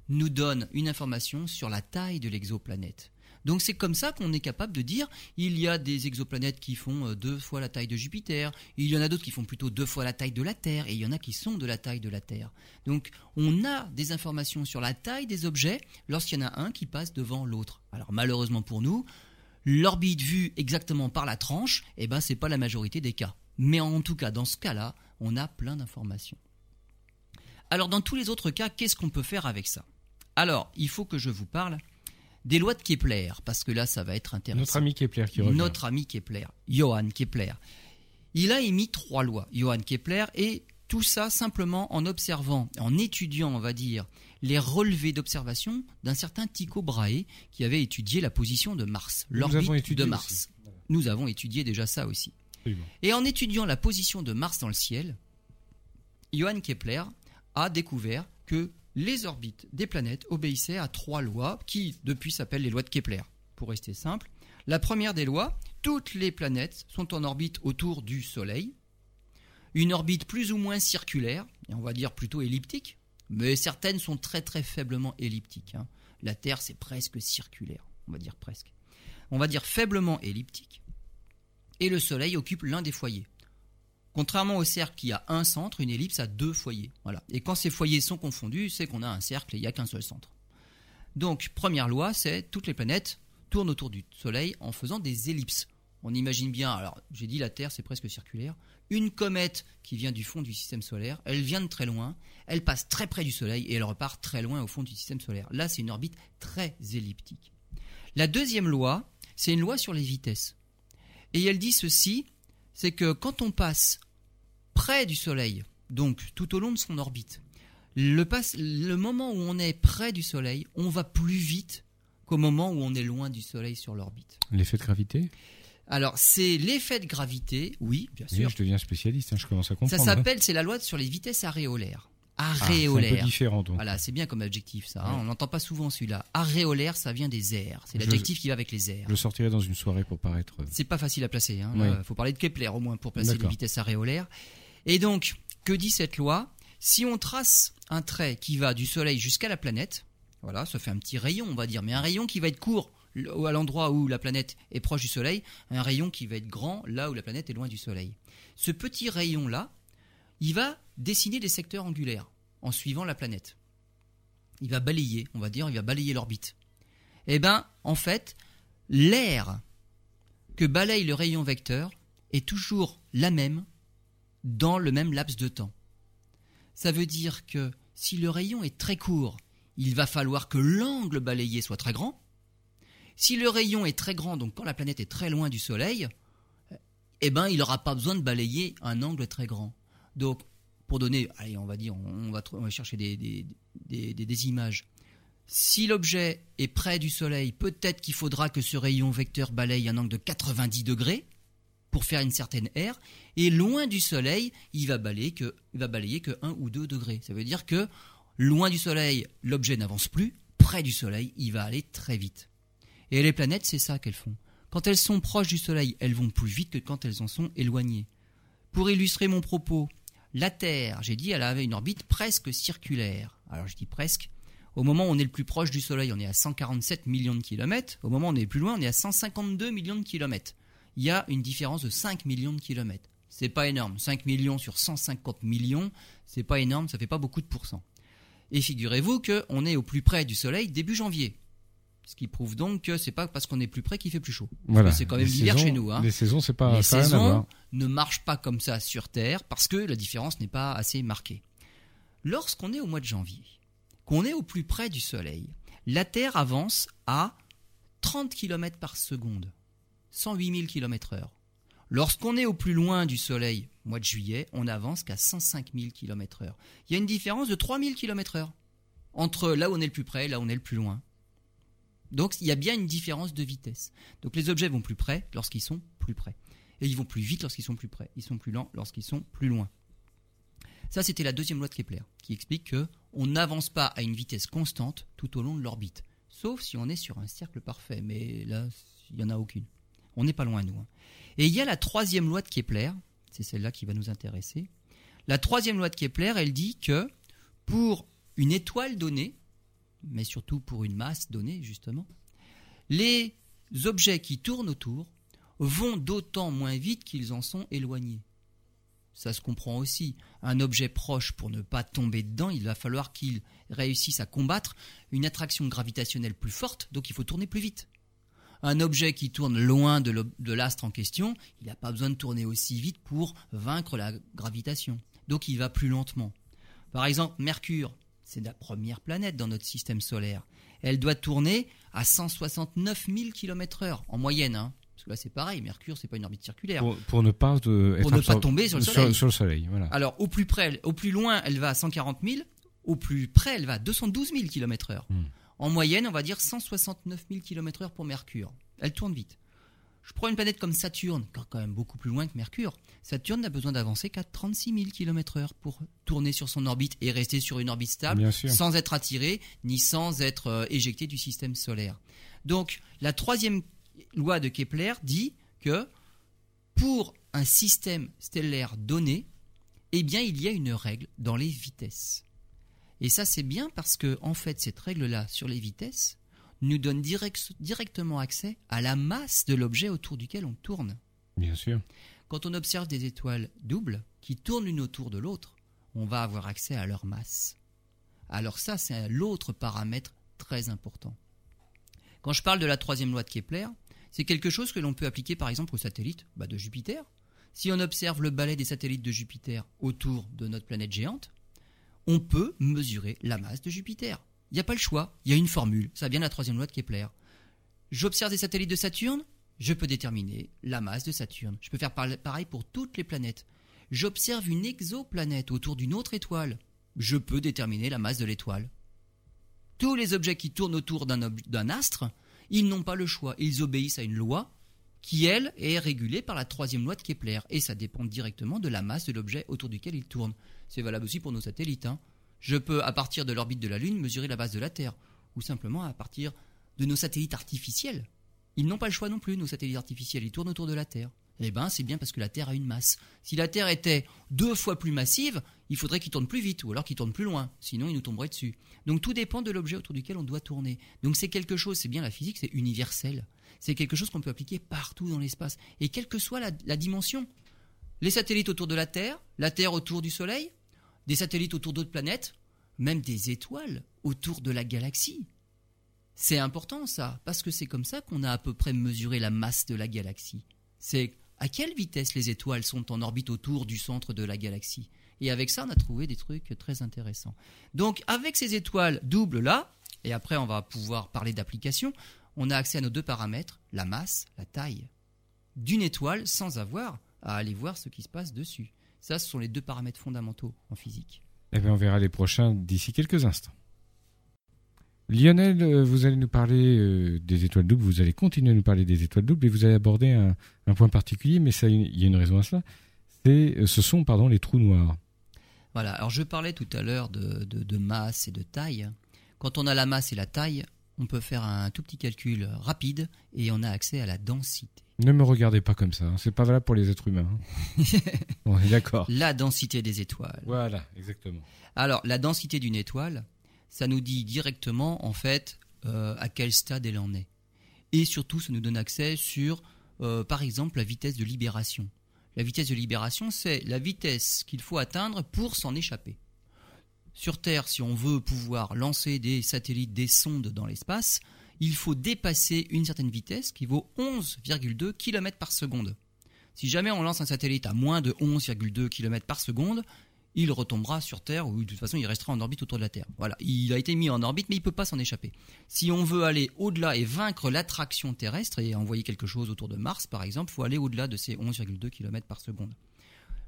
[SPEAKER 2] nous donne une information sur la taille de l'exoplanète. Donc c'est comme ça qu'on est capable de dire il y a des exoplanètes qui font euh, deux fois la taille de Jupiter, il y en a d'autres qui font plutôt deux fois la taille de la Terre, et il y en a qui sont de la taille de la Terre. Donc on a des informations sur la taille des objets lorsqu'il y en a un qui passe devant l'autre. Alors malheureusement pour nous, l'orbite vue exactement par la tranche, eh ben c'est pas la majorité des cas. Mais en tout cas, dans ce cas-là, on a plein d'informations. Alors dans tous les autres cas, qu'est-ce qu'on peut faire avec ça? Alors, il faut que je vous parle des lois de Kepler, parce que là, ça va être intéressant.
[SPEAKER 1] Notre ami Kepler qui revient.
[SPEAKER 2] Notre ami Kepler, Johann Kepler. Il a émis trois lois, Johann Kepler, et tout ça simplement en observant, en étudiant, on va dire, les relevés d'observation d'un certain Tycho Brahe qui avait étudié la position de Mars, l'orbite de Mars. Nous avons étudié déjà ça aussi. Et en étudiant la position de Mars dans le ciel, Johann Kepler a découvert que les orbites des planètes obéissaient à trois lois qui, depuis, s'appellent les lois de Kepler. Pour rester simple, la première des lois, toutes les planètes sont en orbite autour du Soleil. Une orbite plus ou moins circulaire, et on va dire plutôt elliptique, mais certaines sont très très faiblement elliptiques. Hein. La Terre, c'est presque circulaire, on va dire presque. On va dire faiblement elliptique. Et le Soleil occupe l'un des foyers. Contrairement au cercle qui a un centre, une ellipse a deux foyers. Voilà. Et quand ces foyers sont confondus, c'est qu'on a un cercle et il n'y a qu'un seul centre. Donc, première loi, c'est toutes les planètes tournent autour du Soleil en faisant des ellipses. On imagine bien, alors j'ai dit la Terre c'est presque circulaire, une comète qui vient du fond du système solaire, elle vient de très loin, elle passe très près du Soleil et elle repart très loin au fond du système solaire. Là c'est une orbite très elliptique. La deuxième loi, c'est une loi sur les vitesses. Et elle dit ceci, c'est que quand on passe près du Soleil, donc tout au long de son orbite, le, le moment où on est près du Soleil, on va plus vite qu'au moment où on est loin du Soleil sur l'orbite.
[SPEAKER 1] L'effet de gravité?
[SPEAKER 2] Alors, c'est l'effet de gravité, oui, bien sûr.
[SPEAKER 1] je deviens spécialiste, hein, je commence à comprendre.
[SPEAKER 2] Ça s'appelle, c'est la loi sur les vitesses aréolaires. Aréolaire.
[SPEAKER 1] Ah, c'est un peu différent, donc.
[SPEAKER 2] Voilà, c'est bien comme adjectif, ça. Hein. on n'entend pas souvent celui-là. Aréolaire, ça vient des airs. C'est l'adjectif qui va avec les airs.
[SPEAKER 1] Je le sortirai dans une soirée pour paraître. Euh,
[SPEAKER 2] c'est pas facile à placer. Il hein. faut parler de Kepler au moins pour placer les vitesses aréolaires. Et donc, que dit cette loi? Si on trace un trait qui va du Soleil jusqu'à la planète, voilà, ça fait un petit rayon, on va dire, mais un rayon qui va être court à l'endroit où la planète est proche du Soleil, un rayon qui va être grand là où la planète est loin du Soleil. Ce petit rayon-là, il va dessiner des secteurs angulaires en suivant la planète. Il va balayer, on va dire, il va balayer l'orbite. Eh bien, en fait, l'air que balaye le rayon vecteur est toujours la même dans le même laps de temps. Ça veut dire que si le rayon est très court, il va falloir que l'angle balayé soit très grand, si le rayon est très grand, donc quand la planète est très loin du Soleil, eh ben, il n'aura pas besoin de balayer un angle très grand. Donc, pour donner, allez, on va dire, on va, chercher des, des images. Si l'objet est près du Soleil, peut-être qu'il faudra que ce rayon vecteur balaye un angle de 90 degrés pour faire une certaine aire, et loin du Soleil, il va balayer que, il va balayer que 1 ou 2 degrés. Ça veut dire que loin du Soleil, l'objet n'avance plus, près du Soleil, il va aller très vite. Et les planètes, c'est ça qu'elles font. Quand elles sont proches du Soleil, elles vont plus vite que quand elles en sont éloignées. Pour illustrer mon propos, la Terre, j'ai dit, elle avait une orbite presque circulaire. Alors je dis presque. Au moment où on est le plus proche du Soleil, on est à 147 millions de kilomètres. Au moment où on est le plus loin, on est à 152 millions de kilomètres. Il y a une différence de 5 millions de kilomètres. C'est pas énorme. 5 millions sur 150 millions, c'est pas énorme, ça fait pas beaucoup de pourcents. Et figurez-vous qu'on est au plus près du Soleil début janvier. Ce qui prouve donc que c'est pas parce qu'on est plus près qu'il fait plus chaud.
[SPEAKER 1] Voilà.
[SPEAKER 2] C'est quand même l'hiver chez nous. Hein.
[SPEAKER 1] Les saisons, c'est pas.
[SPEAKER 2] Les saisons ne marchent pas comme ça sur Terre parce que la différence n'est pas assez marquée. Lorsqu'on est au mois de janvier, qu'on est au plus près du Soleil, la Terre avance à 30 km par seconde, 108 000 km heure. Lorsqu'on est au plus loin du Soleil, mois de juillet, on avance qu'à 105 000 km heure. Il y a une différence de 3 000 km heure entre là où on est le plus près et là où on est le plus loin. Donc il y a bien une différence de vitesse. Donc les objets vont plus près lorsqu'ils sont plus près. Et ils vont plus vite lorsqu'ils sont plus près. Ils sont plus lents lorsqu'ils sont plus loin. Ça, c'était la deuxième loi de Kepler, qui explique que on n'avance pas à une vitesse constante tout au long de l'orbite. Sauf si on est sur un cercle parfait. Mais là, il n'y en a aucune. On n'est pas loin, nous. Hein. Et il y a la troisième loi de Kepler, c'est celle-là qui va nous intéresser. La troisième loi de Kepler, elle dit que pour une étoile donnée, mais surtout pour une masse donnée, justement, les objets qui tournent autour vont d'autant moins vite qu'ils en sont éloignés. Ça se comprend aussi. Un objet proche, pour ne pas tomber dedans, il va falloir qu'il réussisse à combattre une attraction gravitationnelle plus forte, donc il faut tourner plus vite. Un objet qui tourne loin de l'astre en question, il n'a pas besoin de tourner aussi vite pour vaincre la gravitation. Donc il va plus lentement. Par exemple, Mercure, c'est la première planète dans notre système solaire. Elle doit tourner à 169 000 km/h en moyenne. Hein. Parce que là, c'est pareil. Mercure, c'est pas une orbite circulaire.
[SPEAKER 1] Pour, ne pas,
[SPEAKER 2] pour ne pas tomber sur le Soleil.
[SPEAKER 1] Sur, le soleil voilà.
[SPEAKER 2] Alors, au plus près, au plus loin, elle va à 140 000. Au plus près, elle va à 212 000 km/h. En moyenne, on va dire 169 000 km/h pour Mercure. Elle tourne vite. Je prends une planète comme Saturne, quand même beaucoup plus loin que Mercure. Saturne n'a besoin d'avancer qu'à 36 000 km/h pour tourner sur son orbite et rester sur une orbite stable, sans être attiré ni sans être euh, éjecté du système solaire. Donc, la troisième loi de Kepler dit que pour un système stellaire donné, eh bien, il y a une règle dans les vitesses. Et ça, c'est bien parce que, en fait, cette règle-là sur les vitesses nous donne directement accès à la masse de l'objet autour duquel on tourne.
[SPEAKER 1] Bien sûr.
[SPEAKER 2] Quand on observe des étoiles doubles qui tournent l'une autour de l'autre, on va avoir accès à leur masse. Alors ça, c'est l'autre paramètre très important. Quand je parle de la troisième loi de Kepler, c'est quelque chose que l'on peut appliquer par exemple aux satellites bah, de Jupiter. Si on observe le balai des satellites de Jupiter autour de notre planète géante, on peut mesurer la masse de Jupiter. Il n'y a pas le choix, il y a une formule, ça vient de la troisième loi de Kepler. J'observe des satellites de Saturne, je peux déterminer la masse de Saturne. Je peux faire pareil pour toutes les planètes. J'observe une exoplanète autour d'une autre étoile, je peux déterminer la masse de l'étoile. Tous les objets qui tournent autour d'un astre, ils n'ont pas le choix, ils obéissent à une loi qui, elle, est régulée par la troisième loi de Kepler, et ça dépend directement de la masse de l'objet autour duquel ils tournent. C'est valable aussi pour nos satellites. Hein. Je peux, à partir de l'orbite de la Lune, mesurer la base de la Terre, ou simplement à partir de nos satellites artificiels. Ils n'ont pas le choix non plus, nos satellites artificiels, ils tournent autour de la Terre. Eh bien, c'est bien parce que la Terre a une masse. Si la Terre était deux fois plus massive, il faudrait qu'il tourne plus vite, ou alors qu'il tourne plus loin, sinon il nous tomberait dessus. Donc tout dépend de l'objet autour duquel on doit tourner. Donc c'est quelque chose, c'est bien la physique, c'est universel. C'est quelque chose qu'on peut appliquer partout dans l'espace, et quelle que soit la dimension. Les satellites autour de la Terre, la Terre autour du Soleil, des satellites autour d'autres planètes, même des étoiles autour de la galaxie. C'est important ça, parce que c'est comme ça qu'on a à peu près mesuré la masse de la galaxie. C'est à quelle vitesse les étoiles sont en orbite autour du centre de la galaxie. Et avec ça, on a trouvé des trucs très intéressants. Donc avec ces étoiles doubles là, et après on va pouvoir parler d'application, on a accès à nos deux paramètres, la masse, la taille, d'une étoile sans avoir à aller voir ce qui se passe dessus. Ça, ce sont les deux paramètres fondamentaux en physique.
[SPEAKER 1] Eh bien, on verra les prochains d'ici quelques instants. Lionel, euh, vous allez nous parler euh, des étoiles doubles, vous allez continuer à nous parler des étoiles doubles et vous allez aborder un, point particulier, mais il y a une raison à cela. C'est, euh, ce sont pardon, les trous noirs.
[SPEAKER 2] Voilà, alors je parlais tout à l'heure de, masse et de taille. Quand on a la masse et la taille, on peut faire un tout petit calcul rapide et on a accès à la densité.
[SPEAKER 1] Ne me regardez pas comme ça, hein. c'est pas valable pour les êtres humains. Hein. on est d'accord.
[SPEAKER 2] La densité des étoiles.
[SPEAKER 1] Voilà, exactement.
[SPEAKER 2] Alors, la densité d'une étoile, ça nous dit directement, en fait, euh, à quel stade elle en est. Et surtout, ça nous donne accès sur, euh, par exemple, la vitesse de libération. La vitesse de libération, c'est la vitesse qu'il faut atteindre pour s'en échapper. Sur Terre, si on veut pouvoir lancer des satellites, des sondes dans l'espace, il faut dépasser une certaine vitesse qui vaut 11,2 km par seconde. Si jamais on lance un satellite à moins de 11,2 km par seconde, il retombera sur Terre ou de toute façon il restera en orbite autour de la Terre. Voilà, il a été mis en orbite mais il ne peut pas s'en échapper. Si on veut aller au-delà et vaincre l'attraction terrestre et envoyer quelque chose autour de Mars par exemple, il faut aller au-delà de ces 11,2 km par seconde.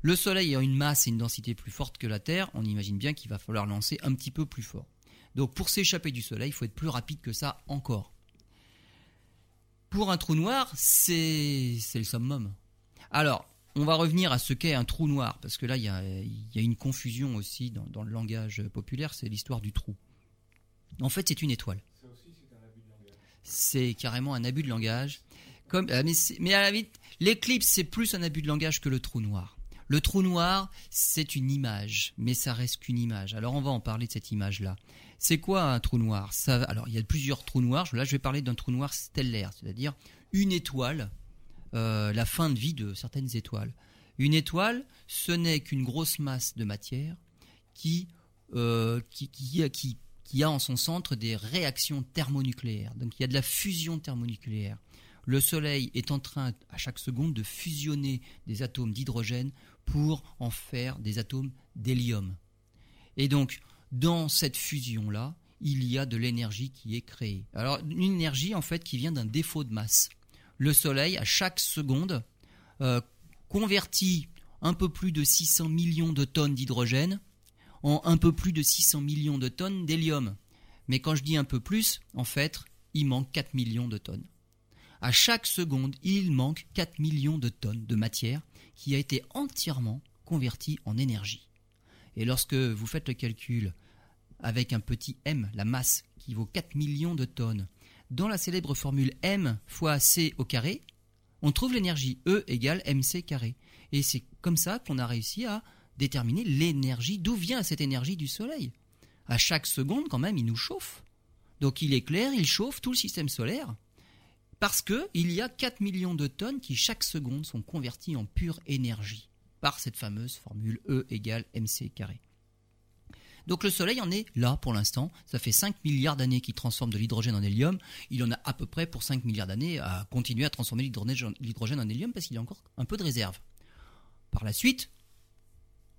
[SPEAKER 2] Le Soleil ayant une masse et une densité plus forte que la Terre, on imagine bien qu'il va falloir lancer un petit peu plus fort. Donc pour s'échapper du Soleil, il faut être plus rapide que ça encore. Pour un trou noir, c'est le summum. Alors, on va revenir à ce qu'est un trou noir, parce que là, il y a, une confusion aussi dans, le langage populaire, c'est l'histoire du trou. En fait, c'est une étoile. C'est carrément un abus de langage. Comme, euh, mais, mais à la l'éclipse, c'est plus un abus de langage que le trou noir. Le trou noir, c'est une image, mais ça reste qu'une image. Alors on va en parler de cette image-là. C'est quoi un trou noir? Alors il y a plusieurs trous noirs. Là, je vais parler d'un trou noir stellaire, c'est-à-dire une étoile, euh, la fin de vie de certaines étoiles. Une étoile, ce n'est qu'une grosse masse de matière qui, euh, qui, qui a en son centre des réactions thermonucléaires. Donc il y a de la fusion thermonucléaire. Le Soleil est en train, à chaque seconde, de fusionner des atomes d'hydrogène pour en faire des atomes d'hélium. Et donc, dans cette fusion-là, il y a de l'énergie qui est créée. Alors, une énergie, en fait, qui vient d'un défaut de masse. Le Soleil, à chaque seconde, euh, convertit un peu plus de 600 millions de tonnes d'hydrogène en un peu plus de 600 millions de tonnes d'hélium. Mais quand je dis un peu plus, en fait, il manque 4 millions de tonnes. À chaque seconde, il manque 4 millions de tonnes de matière qui a été entièrement convertie en énergie. Et lorsque vous faites le calcul avec un petit m, la masse, qui vaut 4 millions de tonnes, dans la célèbre formule m fois c au carré, on trouve l'énergie E égale mc carré. Et c'est comme ça qu'on a réussi à déterminer l'énergie, d'où vient cette énergie du Soleil. À chaque seconde, quand même, il nous chauffe. Donc il éclaire, il chauffe tout le système solaire. Parce qu'il y a 4 millions de tonnes qui chaque seconde sont converties en pure énergie par cette fameuse formule E égale mc carré. Donc le Soleil en est là pour l'instant. Ça fait 5 milliards d'années qu'il transforme de l'hydrogène en hélium. Il en a à peu près pour 5 milliards d'années à continuer à transformer l'hydrogène en hélium parce qu'il y a encore un peu de réserve. Par la suite,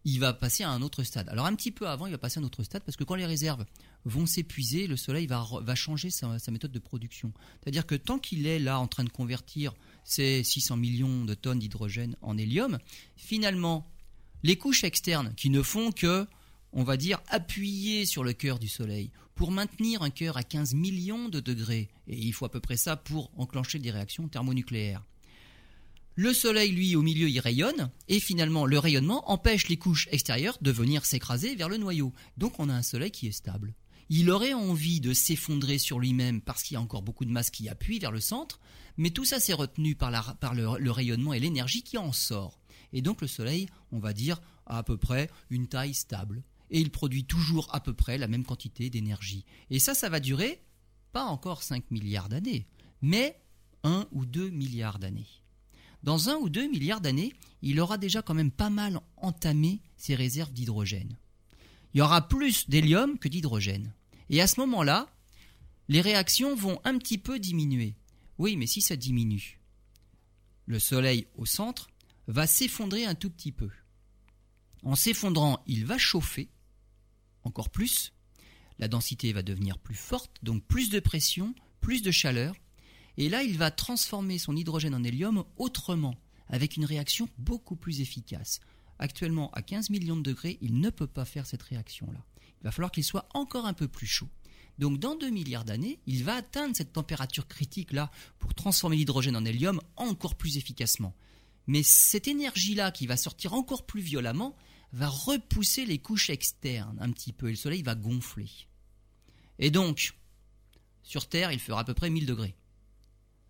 [SPEAKER 2] il va passer à un autre stade. Alors un petit peu avant, il va passer à un autre stade parce que quand les réserves vont s'épuiser, le Soleil va, changer sa, méthode de production. C'est-à-dire que tant qu'il est là en train de convertir ces 600 millions de tonnes d'hydrogène en hélium, finalement, les couches externes qui ne font que, on va dire, appuyer sur le cœur du Soleil pour maintenir un cœur à 15 millions de degrés, et il faut à peu près ça pour enclencher des réactions thermonucléaires. Le soleil, lui, au milieu, il rayonne, et finalement, le rayonnement empêche les couches extérieures de venir s'écraser vers le noyau. Donc on a un soleil qui est stable. Il aurait envie de s'effondrer sur lui-même parce qu'il y a encore beaucoup de masse qui appuie vers le centre, mais tout ça s'est retenu par, le, rayonnement et l'énergie qui en sort. Et donc le soleil, on va dire, a à peu près une taille stable. Et il produit toujours à peu près la même quantité d'énergie. Et ça, ça va durer pas encore 5 milliards d'années, mais 1 ou 2 milliards d'années dans un ou deux milliards d'années, il aura déjà quand même pas mal entamé ses réserves d'hydrogène. Il y aura plus d'hélium que d'hydrogène. Et à ce moment-là, les réactions vont un petit peu diminuer. Oui, mais si ça diminue, le Soleil au centre va s'effondrer un tout petit peu. En s'effondrant, il va chauffer encore plus. La densité va devenir plus forte, donc plus de pression, plus de chaleur, et là, il va transformer son hydrogène en hélium autrement, avec une réaction beaucoup plus efficace. Actuellement, à 15 millions de degrés, il ne peut pas faire cette réaction-là. Il va falloir qu'il soit encore un peu plus chaud. Donc dans 2 milliards d'années, il va atteindre cette température critique-là pour transformer l'hydrogène en hélium encore plus efficacement. Mais cette énergie-là qui va sortir encore plus violemment va repousser les couches externes un petit peu et le Soleil va gonfler. Et donc, sur Terre, il fera à peu près 1000 degrés.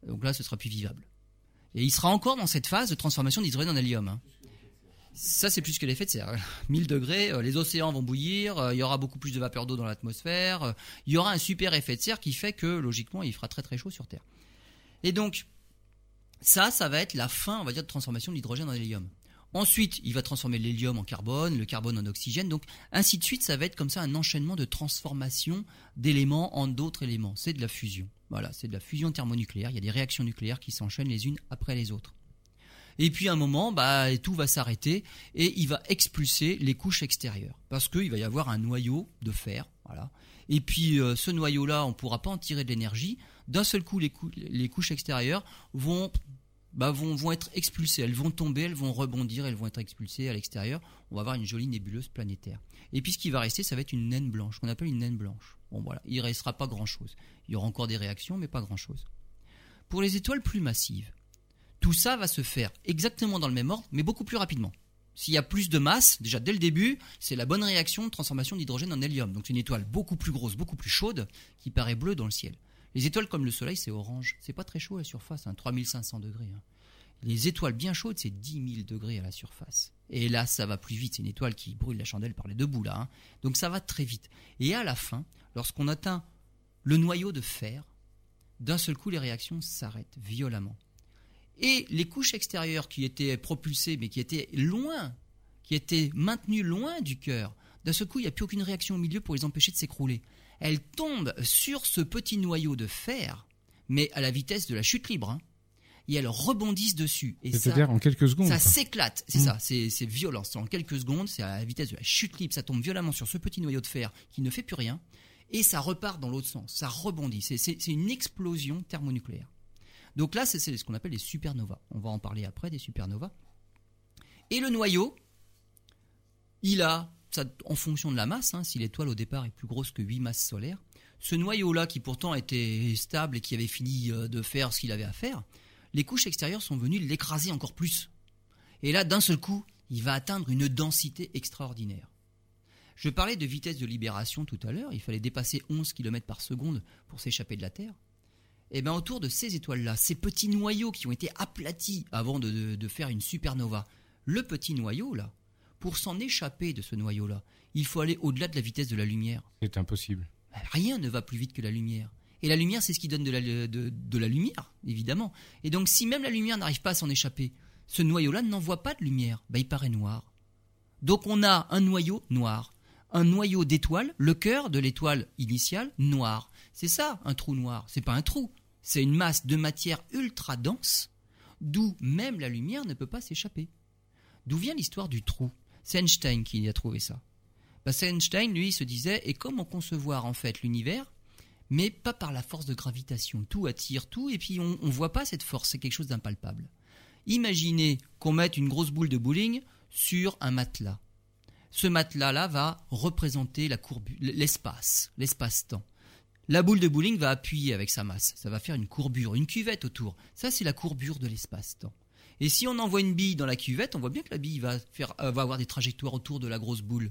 [SPEAKER 2] Donc là, ce sera plus vivable. Et il sera encore dans cette phase de transformation d'hydrogène en hélium. Hein. Ça, c'est plus que l'effet de serre. 1000 degrés, euh, les océans vont bouillir, euh, il y aura beaucoup plus de vapeur d'eau dans l'atmosphère, euh, il y aura un super effet de serre qui fait que, logiquement, il fera très très chaud sur Terre. Et donc, ça, ça va être la fin, on va dire, de transformation de l'hydrogène en hélium. Ensuite, il va transformer l'hélium en carbone, le carbone en oxygène, donc ainsi de suite, ça va être comme ça un enchaînement de transformation d'éléments en d'autres éléments. C'est de la fusion. Voilà, c'est de la fusion thermonucléaire. Il y a des réactions nucléaires qui s'enchaînent les unes après les autres. Et puis à un moment, bah, tout va s'arrêter et il va expulser les couches extérieures parce qu'il va y avoir un noyau de fer. Et puis euh, ce noyau-là, on ne pourra pas en tirer de l'énergie. D'un seul coup, les, couches extérieures vont, bah, vont, être expulsées. Elles vont tomber, elles vont rebondir, elles vont être expulsées à l'extérieur. On va avoir une jolie nébuleuse planétaire. Et puis ce qui va rester, ça va être une naine blanche, qu'on appelle une naine blanche. Bon voilà, il restera pas grand-chose. Il y aura encore des réactions, mais pas grand-chose. Pour les étoiles plus massives, tout ça va se faire exactement dans le même ordre, mais beaucoup plus rapidement. S'il y a plus de masse, déjà dès le début, c'est la bonne réaction de transformation d'hydrogène en hélium. Donc c'est une étoile beaucoup plus grosse, beaucoup plus chaude, qui paraît bleue dans le ciel. Les étoiles comme le Soleil, c'est orange. C'est pas très chaud à la surface, hein, 3500 degrés. Hein. Les étoiles bien chaudes, c'est 10 000 degrés à la surface. Et là, ça va plus vite. C'est une étoile qui brûle la chandelle par les deux bouts là. Hein. Donc ça va très vite. Et à la fin, lorsqu'on atteint le noyau de fer, d'un seul coup, les réactions s'arrêtent violemment. Et les couches extérieures qui étaient propulsées, mais qui étaient loin, qui étaient maintenues loin du cœur, d'un seul coup, il n'y a plus aucune réaction au milieu pour les empêcher de s'écrouler. Elles tombent sur ce petit noyau de fer, mais à la vitesse de la chute libre. Hein et elles rebondissent dessus.
[SPEAKER 1] C'est-à-dire en quelques secondes.
[SPEAKER 2] Ça s'éclate, c'est ça, c'est violent. En quelques secondes, c'est à la vitesse de la chute libre, ça tombe violemment sur ce petit noyau de fer qui ne fait plus rien, et ça repart dans l'autre sens, ça rebondit. C'est une explosion thermonucléaire. Donc là, c'est ce qu'on appelle les supernovas. On va en parler après des supernovas. Et le noyau, il a, en fonction de la masse, hein, si l'étoile au départ est plus grosse que 8 masses solaires, ce noyau-là qui pourtant était stable et qui avait fini euh, de faire ce qu'il avait à faire, les couches extérieures sont venues l'écraser encore plus. Et là, d'un seul coup, il va atteindre une densité extraordinaire. Je parlais de vitesse de libération tout à l'heure, il fallait dépasser 11 km par seconde pour s'échapper de la Terre. Et eh bien autour de ces étoiles-là, ces petits noyaux qui ont été aplatis avant de, de faire une supernova, le petit noyau là, pour s'en échapper de ce noyau-là, il faut aller au-delà de la vitesse de la lumière.
[SPEAKER 1] C'est impossible.
[SPEAKER 2] Rien ne va plus vite que la lumière. Et la lumière, c'est ce qui donne de la, de, la, lumière, évidemment. Et donc, si même la lumière n'arrive pas à s'en échapper, ce noyau-là n'envoie pas de lumière. Bah, il paraît noir. Donc, on a un noyau noir. Un noyau d'étoile, le cœur de l'étoile initiale, noir. C'est ça, un trou noir. C'est pas un trou. C'est une masse de matière ultra dense, d'où même la lumière ne peut pas s'échapper. D'où vient l'histoire du trou? C'est Einstein qui a trouvé ça. Bah, Einstein, lui, se disait, et comment concevoir en fait l'univers mais pas par la force de gravitation. Tout attire tout, et puis on ne voit pas cette force, c'est quelque chose d'impalpable. Imaginez qu'on mette une grosse boule de bowling sur un matelas. Ce matelas-là va représenter l'espace, l'espace-temps. La boule de bowling va appuyer avec sa masse, ça va faire une courbure, une cuvette autour. Ça, c'est la courbure de l'espace-temps. Et si on envoie une bille dans la cuvette, on voit bien que la bille va, faire, euh, va avoir des trajectoires autour de la grosse boule.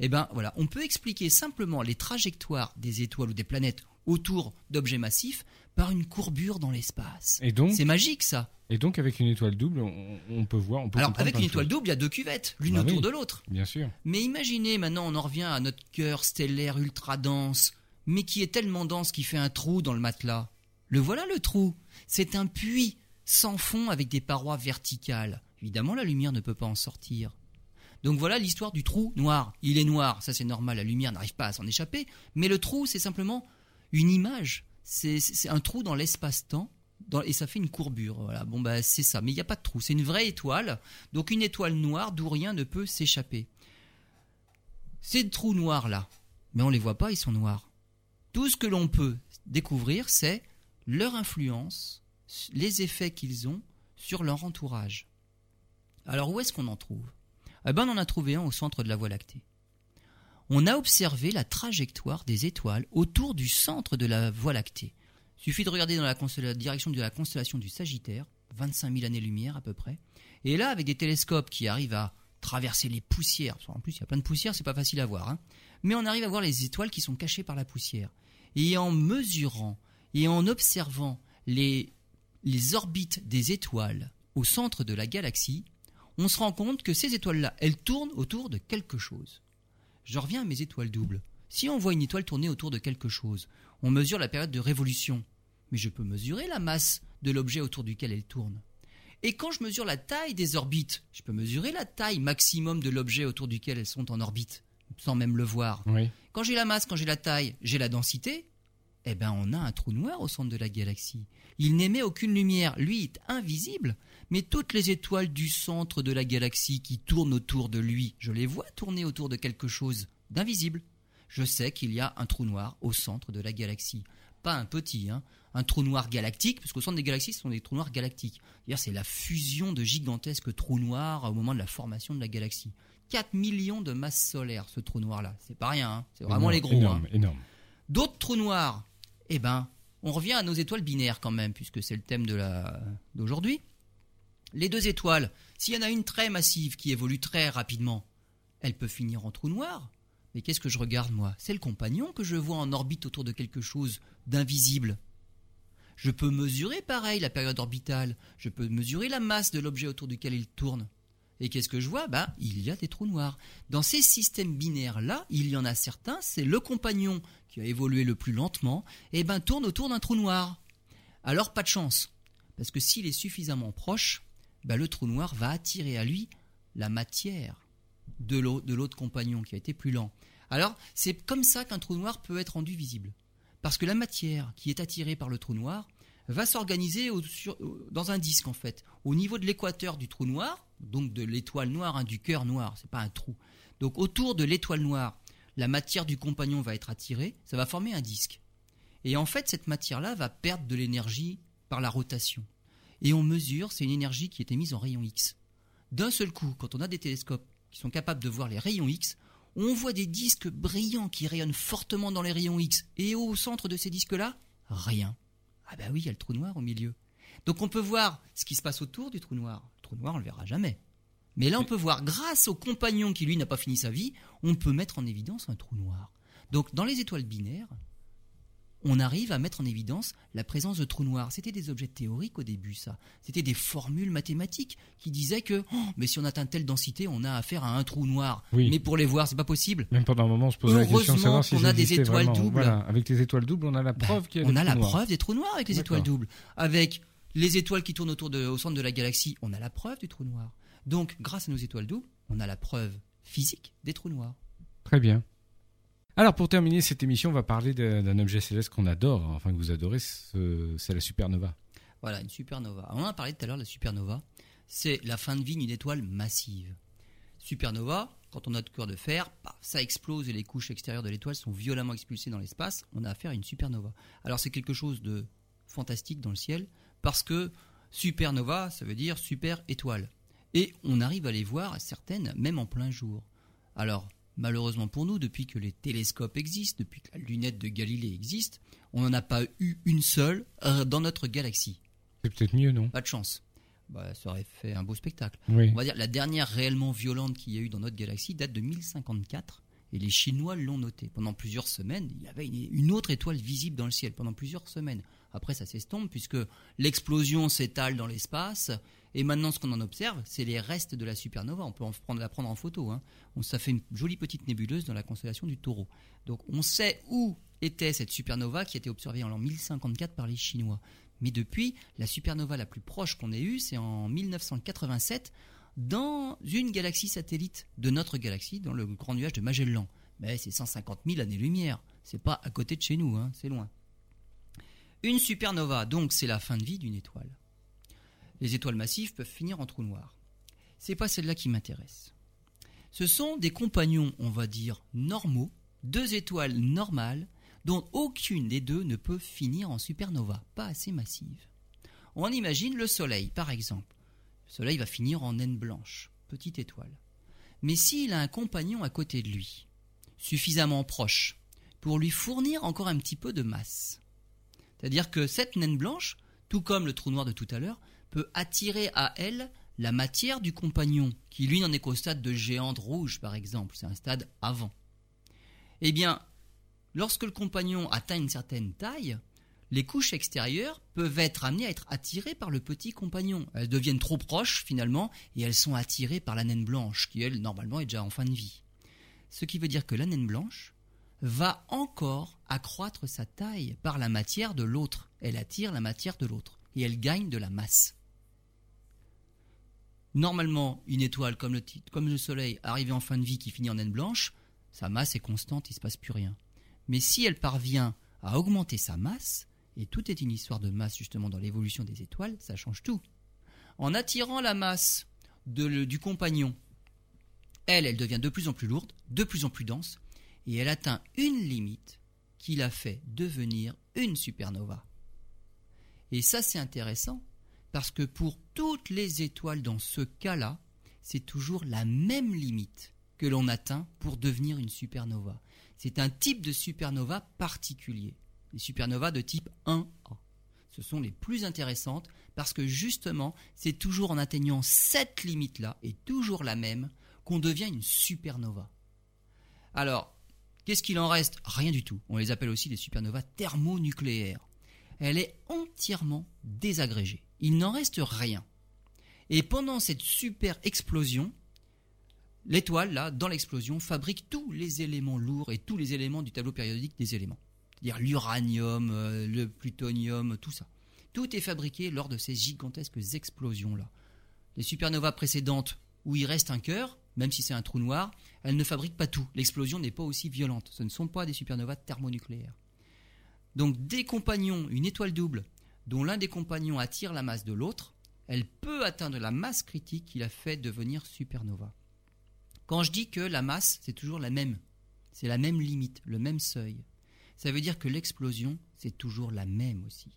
[SPEAKER 2] Eh bien voilà, on peut expliquer simplement les trajectoires des étoiles ou des planètes autour d'objets massifs par une courbure dans l'espace. Et donc, c'est magique ça.
[SPEAKER 1] Et donc avec une étoile double, on, peut voir. On peut
[SPEAKER 2] Alors avec une étoile double, il y a deux cuvettes, l'une bah autour de l'autre.
[SPEAKER 1] Bien sûr.
[SPEAKER 2] Mais imaginez maintenant, on en revient à notre cœur stellaire ultra dense, mais qui est tellement dense qu'il fait un trou dans le matelas. Le voilà le trou. C'est un puits sans fond avec des parois verticales. Évidemment, la lumière ne peut pas en sortir. Donc voilà l'histoire du trou noir. Il est noir, ça c'est normal, la lumière n'arrive pas à s'en échapper, mais le trou c'est simplement une image, c'est un trou dans l'espace-temps. et ça fait une courbure. Voilà. Bon, bah, c'est ça. Mais il n'y a pas de trou. C'est une vraie étoile. Donc, une étoile noire d'où rien ne peut s'échapper. Ces trous noirs-là, mais on les voit pas, ils sont noirs. Tout ce que l'on peut découvrir, c'est leur influence, les effets qu'ils ont sur leur entourage. Alors, où est-ce qu'on en trouve? Eh ben, On en a trouvé un au centre de la Voie lactée on a observé la trajectoire des étoiles autour du centre de la Voie lactée. Il suffit de regarder dans la, direction de la constellation du Sagittaire, 25 000 années-lumière à peu près. Et là, avec des télescopes qui arrivent à traverser les poussières, en plus il y a plein de poussières, c'est pas facile à voir, hein. mais on arrive à voir les étoiles qui sont cachées par la poussière. Et en mesurant et en observant les, les orbites des étoiles au centre de la galaxie, on se rend compte que ces étoiles-là, elles tournent autour de quelque chose. Je reviens à mes étoiles doubles. Si on voit une étoile tourner autour de quelque chose, on mesure la période de révolution. Mais je peux mesurer la masse de l'objet autour duquel elle tourne. Et quand je mesure la taille des orbites, je peux mesurer la taille maximum de l'objet autour duquel elles sont en orbite, sans même le voir. Quand j'ai la masse, quand j'ai la taille, j'ai la densité, eh ben on a un trou noir au centre de la galaxie. Il n'émet aucune lumière, lui est invisible, mais toutes les étoiles du centre de la galaxie qui tournent autour de lui, je les vois tourner autour de quelque chose d'invisible. Je sais qu'il y a un trou noir au centre de la galaxie. Pas un petit, hein, un trou noir galactique, parce qu'au centre des galaxies, ce sont des trous noirs galactiques. C'est la fusion de gigantesques trous noirs au moment de la formation de la galaxie. 4 millions de masses solaires, ce trou noir-là. C'est pas rien, hein. c'est vraiment les gros.
[SPEAKER 1] Énorme,
[SPEAKER 2] hein.
[SPEAKER 1] énorme.
[SPEAKER 2] D'autres trous noirs, eh ben, on revient à nos étoiles binaires quand même, puisque c'est le thème de d'aujourd'hui. Les deux étoiles, s'il y en a une très massive qui évolue très rapidement, elle peut finir en trou noir. Mais qu'est-ce que je regarde moi? C'est le compagnon que je vois en orbite autour de quelque chose d'invisible. Je peux mesurer pareil la période orbitale, je peux mesurer la masse de l'objet autour duquel il tourne. Et qu'est-ce que je vois? Bah, il y a des trous noirs. Dans ces systèmes binaires-là, il y en a certains, c'est le compagnon qui a évolué le plus lentement, et ben tourne autour d'un trou noir. Alors pas de chance, parce que s'il est suffisamment proche, bah, le trou noir va attirer à lui la matière de l'autre compagnon qui a été plus lent. Alors c'est comme ça qu'un trou noir peut être rendu visible, parce que la matière qui est attirée par le trou noir va s'organiser dans un disque en fait, au niveau de l'équateur du trou noir, donc de l'étoile noire, hein, du cœur noir, c'est pas un trou. Donc autour de l'étoile noire, la matière du compagnon va être attirée, ça va former un disque. Et en fait, cette matière-là va perdre de l'énergie par la rotation. Et on mesure, c'est une énergie qui est émise en rayons X. D'un seul coup, quand on a des télescopes qui sont capables de voir les rayons X, on voit des disques brillants qui rayonnent fortement dans les rayons X. Et au centre de ces disques-là, rien. Ah bah oui, il y a le trou noir au milieu. Donc on peut voir ce qui se passe autour du trou noir. Le trou noir, on le verra jamais. Mais là, on peut voir, grâce au compagnon qui lui n'a pas fini sa vie, on peut mettre en évidence un trou noir. Donc dans les étoiles binaires, on arrive à mettre en évidence la présence de trous noirs. C'était des objets théoriques au début, ça. C'était des formules mathématiques qui disaient que, oh, mais si on atteint telle densité, on a affaire à un trou noir. Mais pour les voir, c'est pas possible.
[SPEAKER 1] Même pendant un moment, on se posait la question de savoir si
[SPEAKER 2] on a des étoiles doubles.
[SPEAKER 1] Avec les étoiles doubles, on a la bah, preuve qu'il y a
[SPEAKER 2] On
[SPEAKER 1] a
[SPEAKER 2] la preuve des trous noirs avec les étoiles doubles. Avec les étoiles qui tournent autour de, au centre de la galaxie, on a la preuve du trou noir. Donc, grâce à nos étoiles doubles, on a la preuve physique des trous noirs.
[SPEAKER 1] Très bien. Alors pour terminer cette émission, on va parler d'un objet céleste qu'on adore, enfin que vous adorez, c'est la supernova.
[SPEAKER 2] Voilà, une supernova. On en a parlé tout à l'heure, la supernova, c'est la fin de vie d'une étoile massive. Supernova, quand on a de cœur de fer, ça explose et les couches extérieures de l'étoile sont violemment expulsées dans l'espace, on a affaire à une supernova. Alors c'est quelque chose de fantastique dans le ciel, parce que supernova, ça veut dire super étoile. Et on arrive à les voir, certaines, même en plein jour. Alors, Malheureusement pour nous, depuis que les télescopes existent, depuis que la lunette de Galilée existe, on n'en a pas eu une seule euh, dans notre galaxie.
[SPEAKER 1] C'est peut-être mieux, non?
[SPEAKER 2] Pas de chance. Bah, ça aurait fait un beau spectacle. On va dire la dernière réellement violente qu'il y a eu dans notre galaxie date de 1054 et les Chinois l'ont noté. Pendant plusieurs semaines, il y avait une, autre étoile visible dans le ciel pendant plusieurs semaines. Après, ça s'estompe puisque l'explosion s'étale dans l'espace et maintenant, ce qu'on en observe, c'est les restes de la supernova. On peut en prendre, la prendre en photo. Hein. ça fait une jolie petite nébuleuse dans la constellation du taureau. Donc on sait où était cette supernova qui a été observée en l'an 1054 par les Chinois. Mais depuis, la supernova la plus proche qu'on ait eue, c'est en 1987 dans une galaxie satellite de notre galaxie, dans le grand nuage de Magellan. Mais c'est 150 000 années-lumière. C'est pas à côté de chez nous, hein, c'est loin. Une supernova, donc, c'est la fin de vie d'une étoile les étoiles massives peuvent finir en trou noir. C'est pas celle-là qui m'intéresse. Ce sont des compagnons, on va dire, normaux, deux étoiles normales, dont aucune des deux ne peut finir en supernova, pas assez massive. On imagine le Soleil, par exemple. Le Soleil va finir en naine blanche, petite étoile. Mais s'il a un compagnon à côté de lui, suffisamment proche, pour lui fournir encore un petit peu de masse, c'est-à-dire que cette naine blanche, tout comme le trou noir de tout à l'heure, peut attirer à elle la matière du compagnon, qui lui n'en est qu'au stade de géante rouge par exemple, c'est un stade avant. Eh bien, lorsque le compagnon atteint une certaine taille, les couches extérieures peuvent être amenées à être attirées par le petit compagnon. Elles deviennent trop proches finalement et elles sont attirées par la naine blanche qui elle normalement est déjà en fin de vie. Ce qui veut dire que la naine blanche va encore accroître sa taille par la matière de l'autre. Elle attire la matière de l'autre et elle gagne de la masse. Normalement, une étoile comme le, Soleil arrivée en fin de vie qui finit en naine blanche, sa masse est constante, il ne se passe plus rien. Mais si elle parvient à augmenter sa masse, et tout est une histoire de masse justement dans l'évolution des étoiles, ça change tout. En attirant la masse du compagnon, elle, elle devient de plus en plus lourde, de plus en plus dense, et elle atteint une limite qui la fait devenir une supernova. Et ça c'est intéressant parce que pour toutes les étoiles dans ce cas-là, c'est toujours la même limite que l'on atteint pour devenir une supernova. C'est un type de supernova particulier, les supernovas de type 1A. Ce sont les plus intéressantes parce que justement, c'est toujours en atteignant cette limite-là, et toujours la même, qu'on devient une supernova. Alors, qu'est-ce qu'il en reste? Rien du tout. On les appelle aussi des supernovas thermonucléaires. Elle est entièrement désagrégée il n'en reste rien. Et pendant cette super explosion, l'étoile, là, dans l'explosion, fabrique tous les éléments lourds et tous les éléments du tableau périodique des éléments. C'est-à-dire l'uranium, euh, le plutonium, tout ça. Tout est fabriqué lors de ces gigantesques explosions-là. Les supernovas précédentes, où il reste un cœur, même si c'est un trou noir, elles ne fabriquent pas tout. L'explosion n'est pas aussi violente. Ce ne sont pas des supernovas thermonucléaires. Donc des compagnons, une étoile double, dont l'un des compagnons attire la masse de l'autre, elle peut atteindre la masse critique qui la fait devenir supernova. Quand je dis que la masse, c'est toujours la même, c'est la même limite, le même seuil, ça veut dire que l'explosion, c'est toujours la même aussi.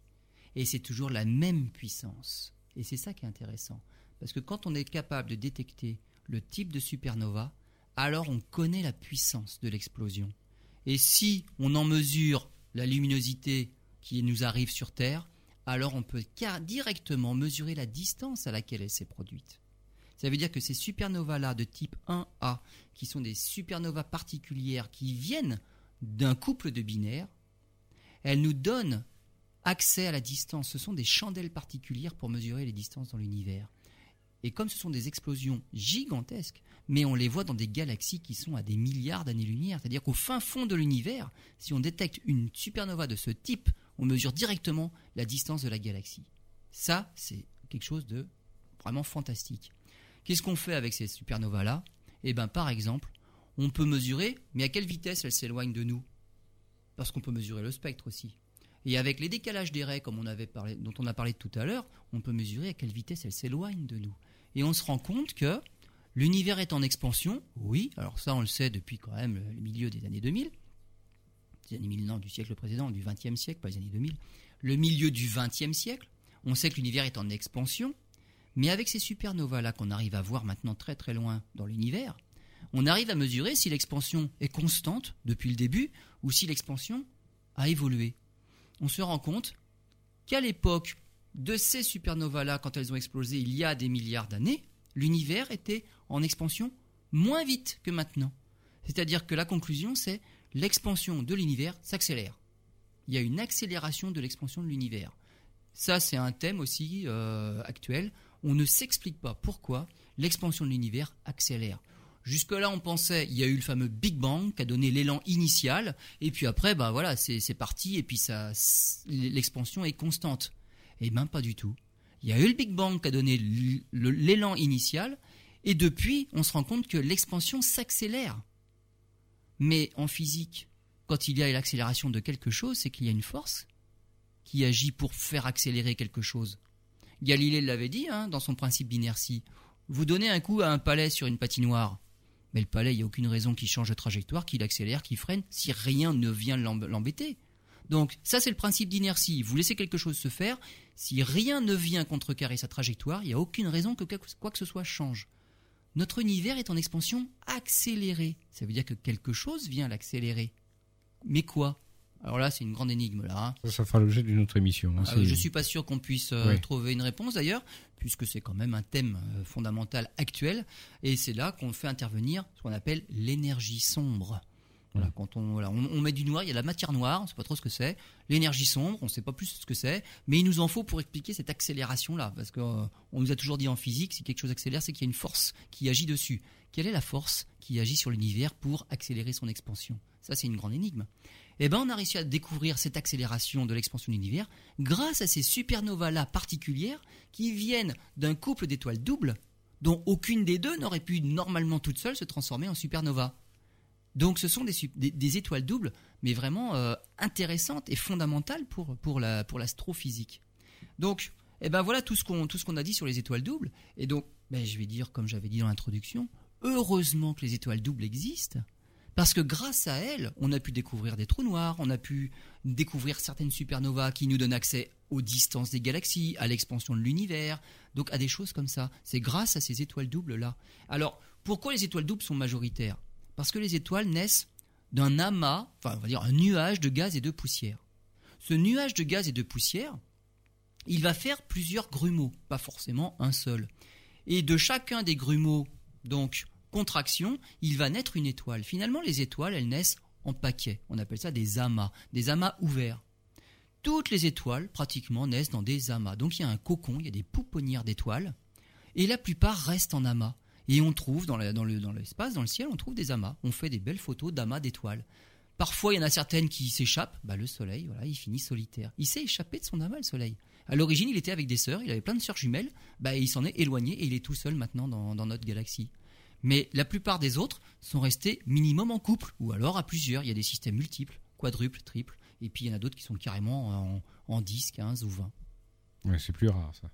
[SPEAKER 2] Et c'est toujours la même puissance. Et c'est ça qui est intéressant. Parce que quand on est capable de détecter le type de supernova, alors on connaît la puissance de l'explosion. Et si on en mesure la luminosité qui nous arrive sur Terre, alors on peut directement mesurer la distance à laquelle elle s'est produite. Ça veut dire que ces supernovas-là de type 1A, qui sont des supernovas particulières qui viennent d'un couple de binaires, elles nous donnent accès à la distance. Ce sont des chandelles particulières pour mesurer les distances dans l'univers. Et comme ce sont des explosions gigantesques, mais on les voit dans des galaxies qui sont à des milliards d'années-lumière, c'est-à-dire qu'au fin fond de l'univers, si on détecte une supernova de ce type, on mesure directement la distance de la galaxie. Ça, c'est quelque chose de vraiment fantastique. Qu'est-ce qu'on fait avec ces supernovas-là? Eh bien, par exemple, on peut mesurer, mais à quelle vitesse elles s'éloignent de nous? Parce qu'on peut mesurer le spectre aussi. Et avec les décalages des raies, comme on avait parlé, dont on a parlé tout à l'heure, on peut mesurer à quelle vitesse elles s'éloignent de nous. Et on se rend compte que l'univers est en expansion, oui, alors ça on le sait depuis quand même le milieu des années 2000, des années 1000, non, du siècle précédent, du 20e siècle, pas les années 2000, le milieu du 20e siècle, on sait que l'univers est en expansion, mais avec ces supernovas-là qu'on arrive à voir maintenant très très loin dans l'univers, on arrive à mesurer si l'expansion est constante depuis le début ou si l'expansion a évolué. On se rend compte qu'à l'époque de ces supernovas-là, quand elles ont explosé il y a des milliards d'années, l'univers était en expansion moins vite que maintenant. C'est-à-dire que la conclusion, c'est l'expansion de l'univers s'accélère. Il y a une accélération de l'expansion de l'univers. Ça, c'est un thème aussi euh, actuel. On ne s'explique pas pourquoi l'expansion de l'univers accélère. Jusque-là, on pensait, il y a eu le fameux Big Bang qui a donné l'élan initial, et puis après, bah voilà, c'est parti, et puis ça, l'expansion est constante. Et même pas du tout. Il y a eu le Big Bang qui a donné l'élan initial, et depuis, on se rend compte que l'expansion s'accélère. Mais en physique, quand il y a l'accélération de quelque chose, c'est qu'il y a une force qui agit pour faire accélérer quelque chose. Galilée l'avait dit hein, dans son principe d'inertie. Vous donnez un coup à un palais sur une patinoire, mais le palais, il n'y a aucune raison qu'il change de trajectoire, qu'il accélère, qu'il freine, si rien ne vient l'embêter. Donc ça, c'est le principe d'inertie. Vous laissez quelque chose se faire, si rien ne vient contrecarrer sa trajectoire, il n'y a aucune raison que quoi que ce soit change. Notre univers est en expansion accélérée. Ça veut dire que quelque chose vient l'accélérer. Mais quoi? Alors là, c'est une grande énigme là.
[SPEAKER 1] Hein. Ça, fera l'objet d'une autre émission.
[SPEAKER 2] Hein, ah, je suis pas sûr qu'on puisse euh, trouver une réponse d'ailleurs, puisque c'est quand même un thème euh, fondamental actuel, et c'est là qu'on fait intervenir ce qu'on appelle l'énergie sombre. Voilà, quand on, voilà, on, met du noir, il y a la matière noire, on sait pas trop ce que c'est. L'énergie sombre, on sait pas plus ce que c'est, mais il nous en faut pour expliquer cette accélération là, parce qu'on euh, on nous a toujours dit en physique, si quelque chose accélère, c'est qu'il y a une force qui agit dessus. Quelle est la force qui agit sur l'univers pour accélérer son expansion? Ça, c'est une grande énigme eh ben on a réussi à découvrir cette accélération de l'expansion de l'univers grâce à ces supernovas-là particulières qui viennent d'un couple d'étoiles doubles dont aucune des deux n'aurait pu normalement toute seule se transformer en supernova. Donc ce sont des, étoiles doubles, mais vraiment euh, intéressantes et fondamentales pour, l'astrophysique. donc, eh ben voilà tout ce qu'on a dit sur les étoiles doubles. Et donc, ben, je vais dire, comme j'avais dit dans l'introduction, heureusement que les étoiles doubles existent, parce que grâce à elle, on a pu découvrir des trous noirs, on a pu découvrir certaines supernovas qui nous donnent accès aux distances des galaxies, à l'expansion de l'univers, donc à des choses comme ça. C'est grâce à ces étoiles doubles-là. Alors, pourquoi les étoiles doubles sont majoritaires? Parce que les étoiles naissent d'un amas, enfin on va dire un nuage de gaz et de poussière. Ce nuage de gaz et de poussière, il va faire plusieurs grumeaux, pas forcément un seul. Et de chacun des grumeaux, donc contraction, il va naître une étoile. Finalement, les étoiles, elles naissent en paquets. On appelle ça des amas, des amas ouverts. Toutes les étoiles, pratiquement, naissent dans des amas. Donc il y a un cocon, il y a des pouponnières d'étoiles, et la plupart restent en amas. Et on trouve dans, l'espace, dans, le ciel, on trouve des amas. On fait des belles photos d'amas d'étoiles. Parfois, il y en a certaines qui s'échappent. Bah, le soleil, voilà, il finit solitaire. Il s'est échappé de son amas, le soleil. À l'origine, il était avec des sœurs, il avait plein de sœurs jumelles. Bah, il s'en est éloigné et il est tout seul maintenant dans notre galaxie. Mais la plupart des autres sont restés minimum en couple, ou alors à plusieurs. Il y a des systèmes multiples, quadruples, triples, et puis il y en a d'autres qui sont carrément en, 10, 15 ou 20.
[SPEAKER 1] Ouais, c'est plus rare ça.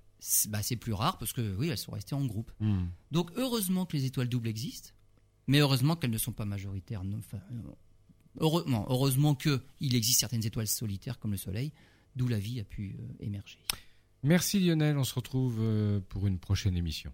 [SPEAKER 2] Bah, c'est plus rare parce que oui, elles sont restées en groupe. Hmm. Donc heureusement que les étoiles doubles existent, mais heureusement qu'elles ne sont pas majoritaires. Enfin, heureusement, heureusement qu'il existe certaines étoiles solitaires comme le Soleil, d'où la vie a pu euh, émerger.
[SPEAKER 1] Merci Lionel, on se retrouve euh, pour une prochaine émission.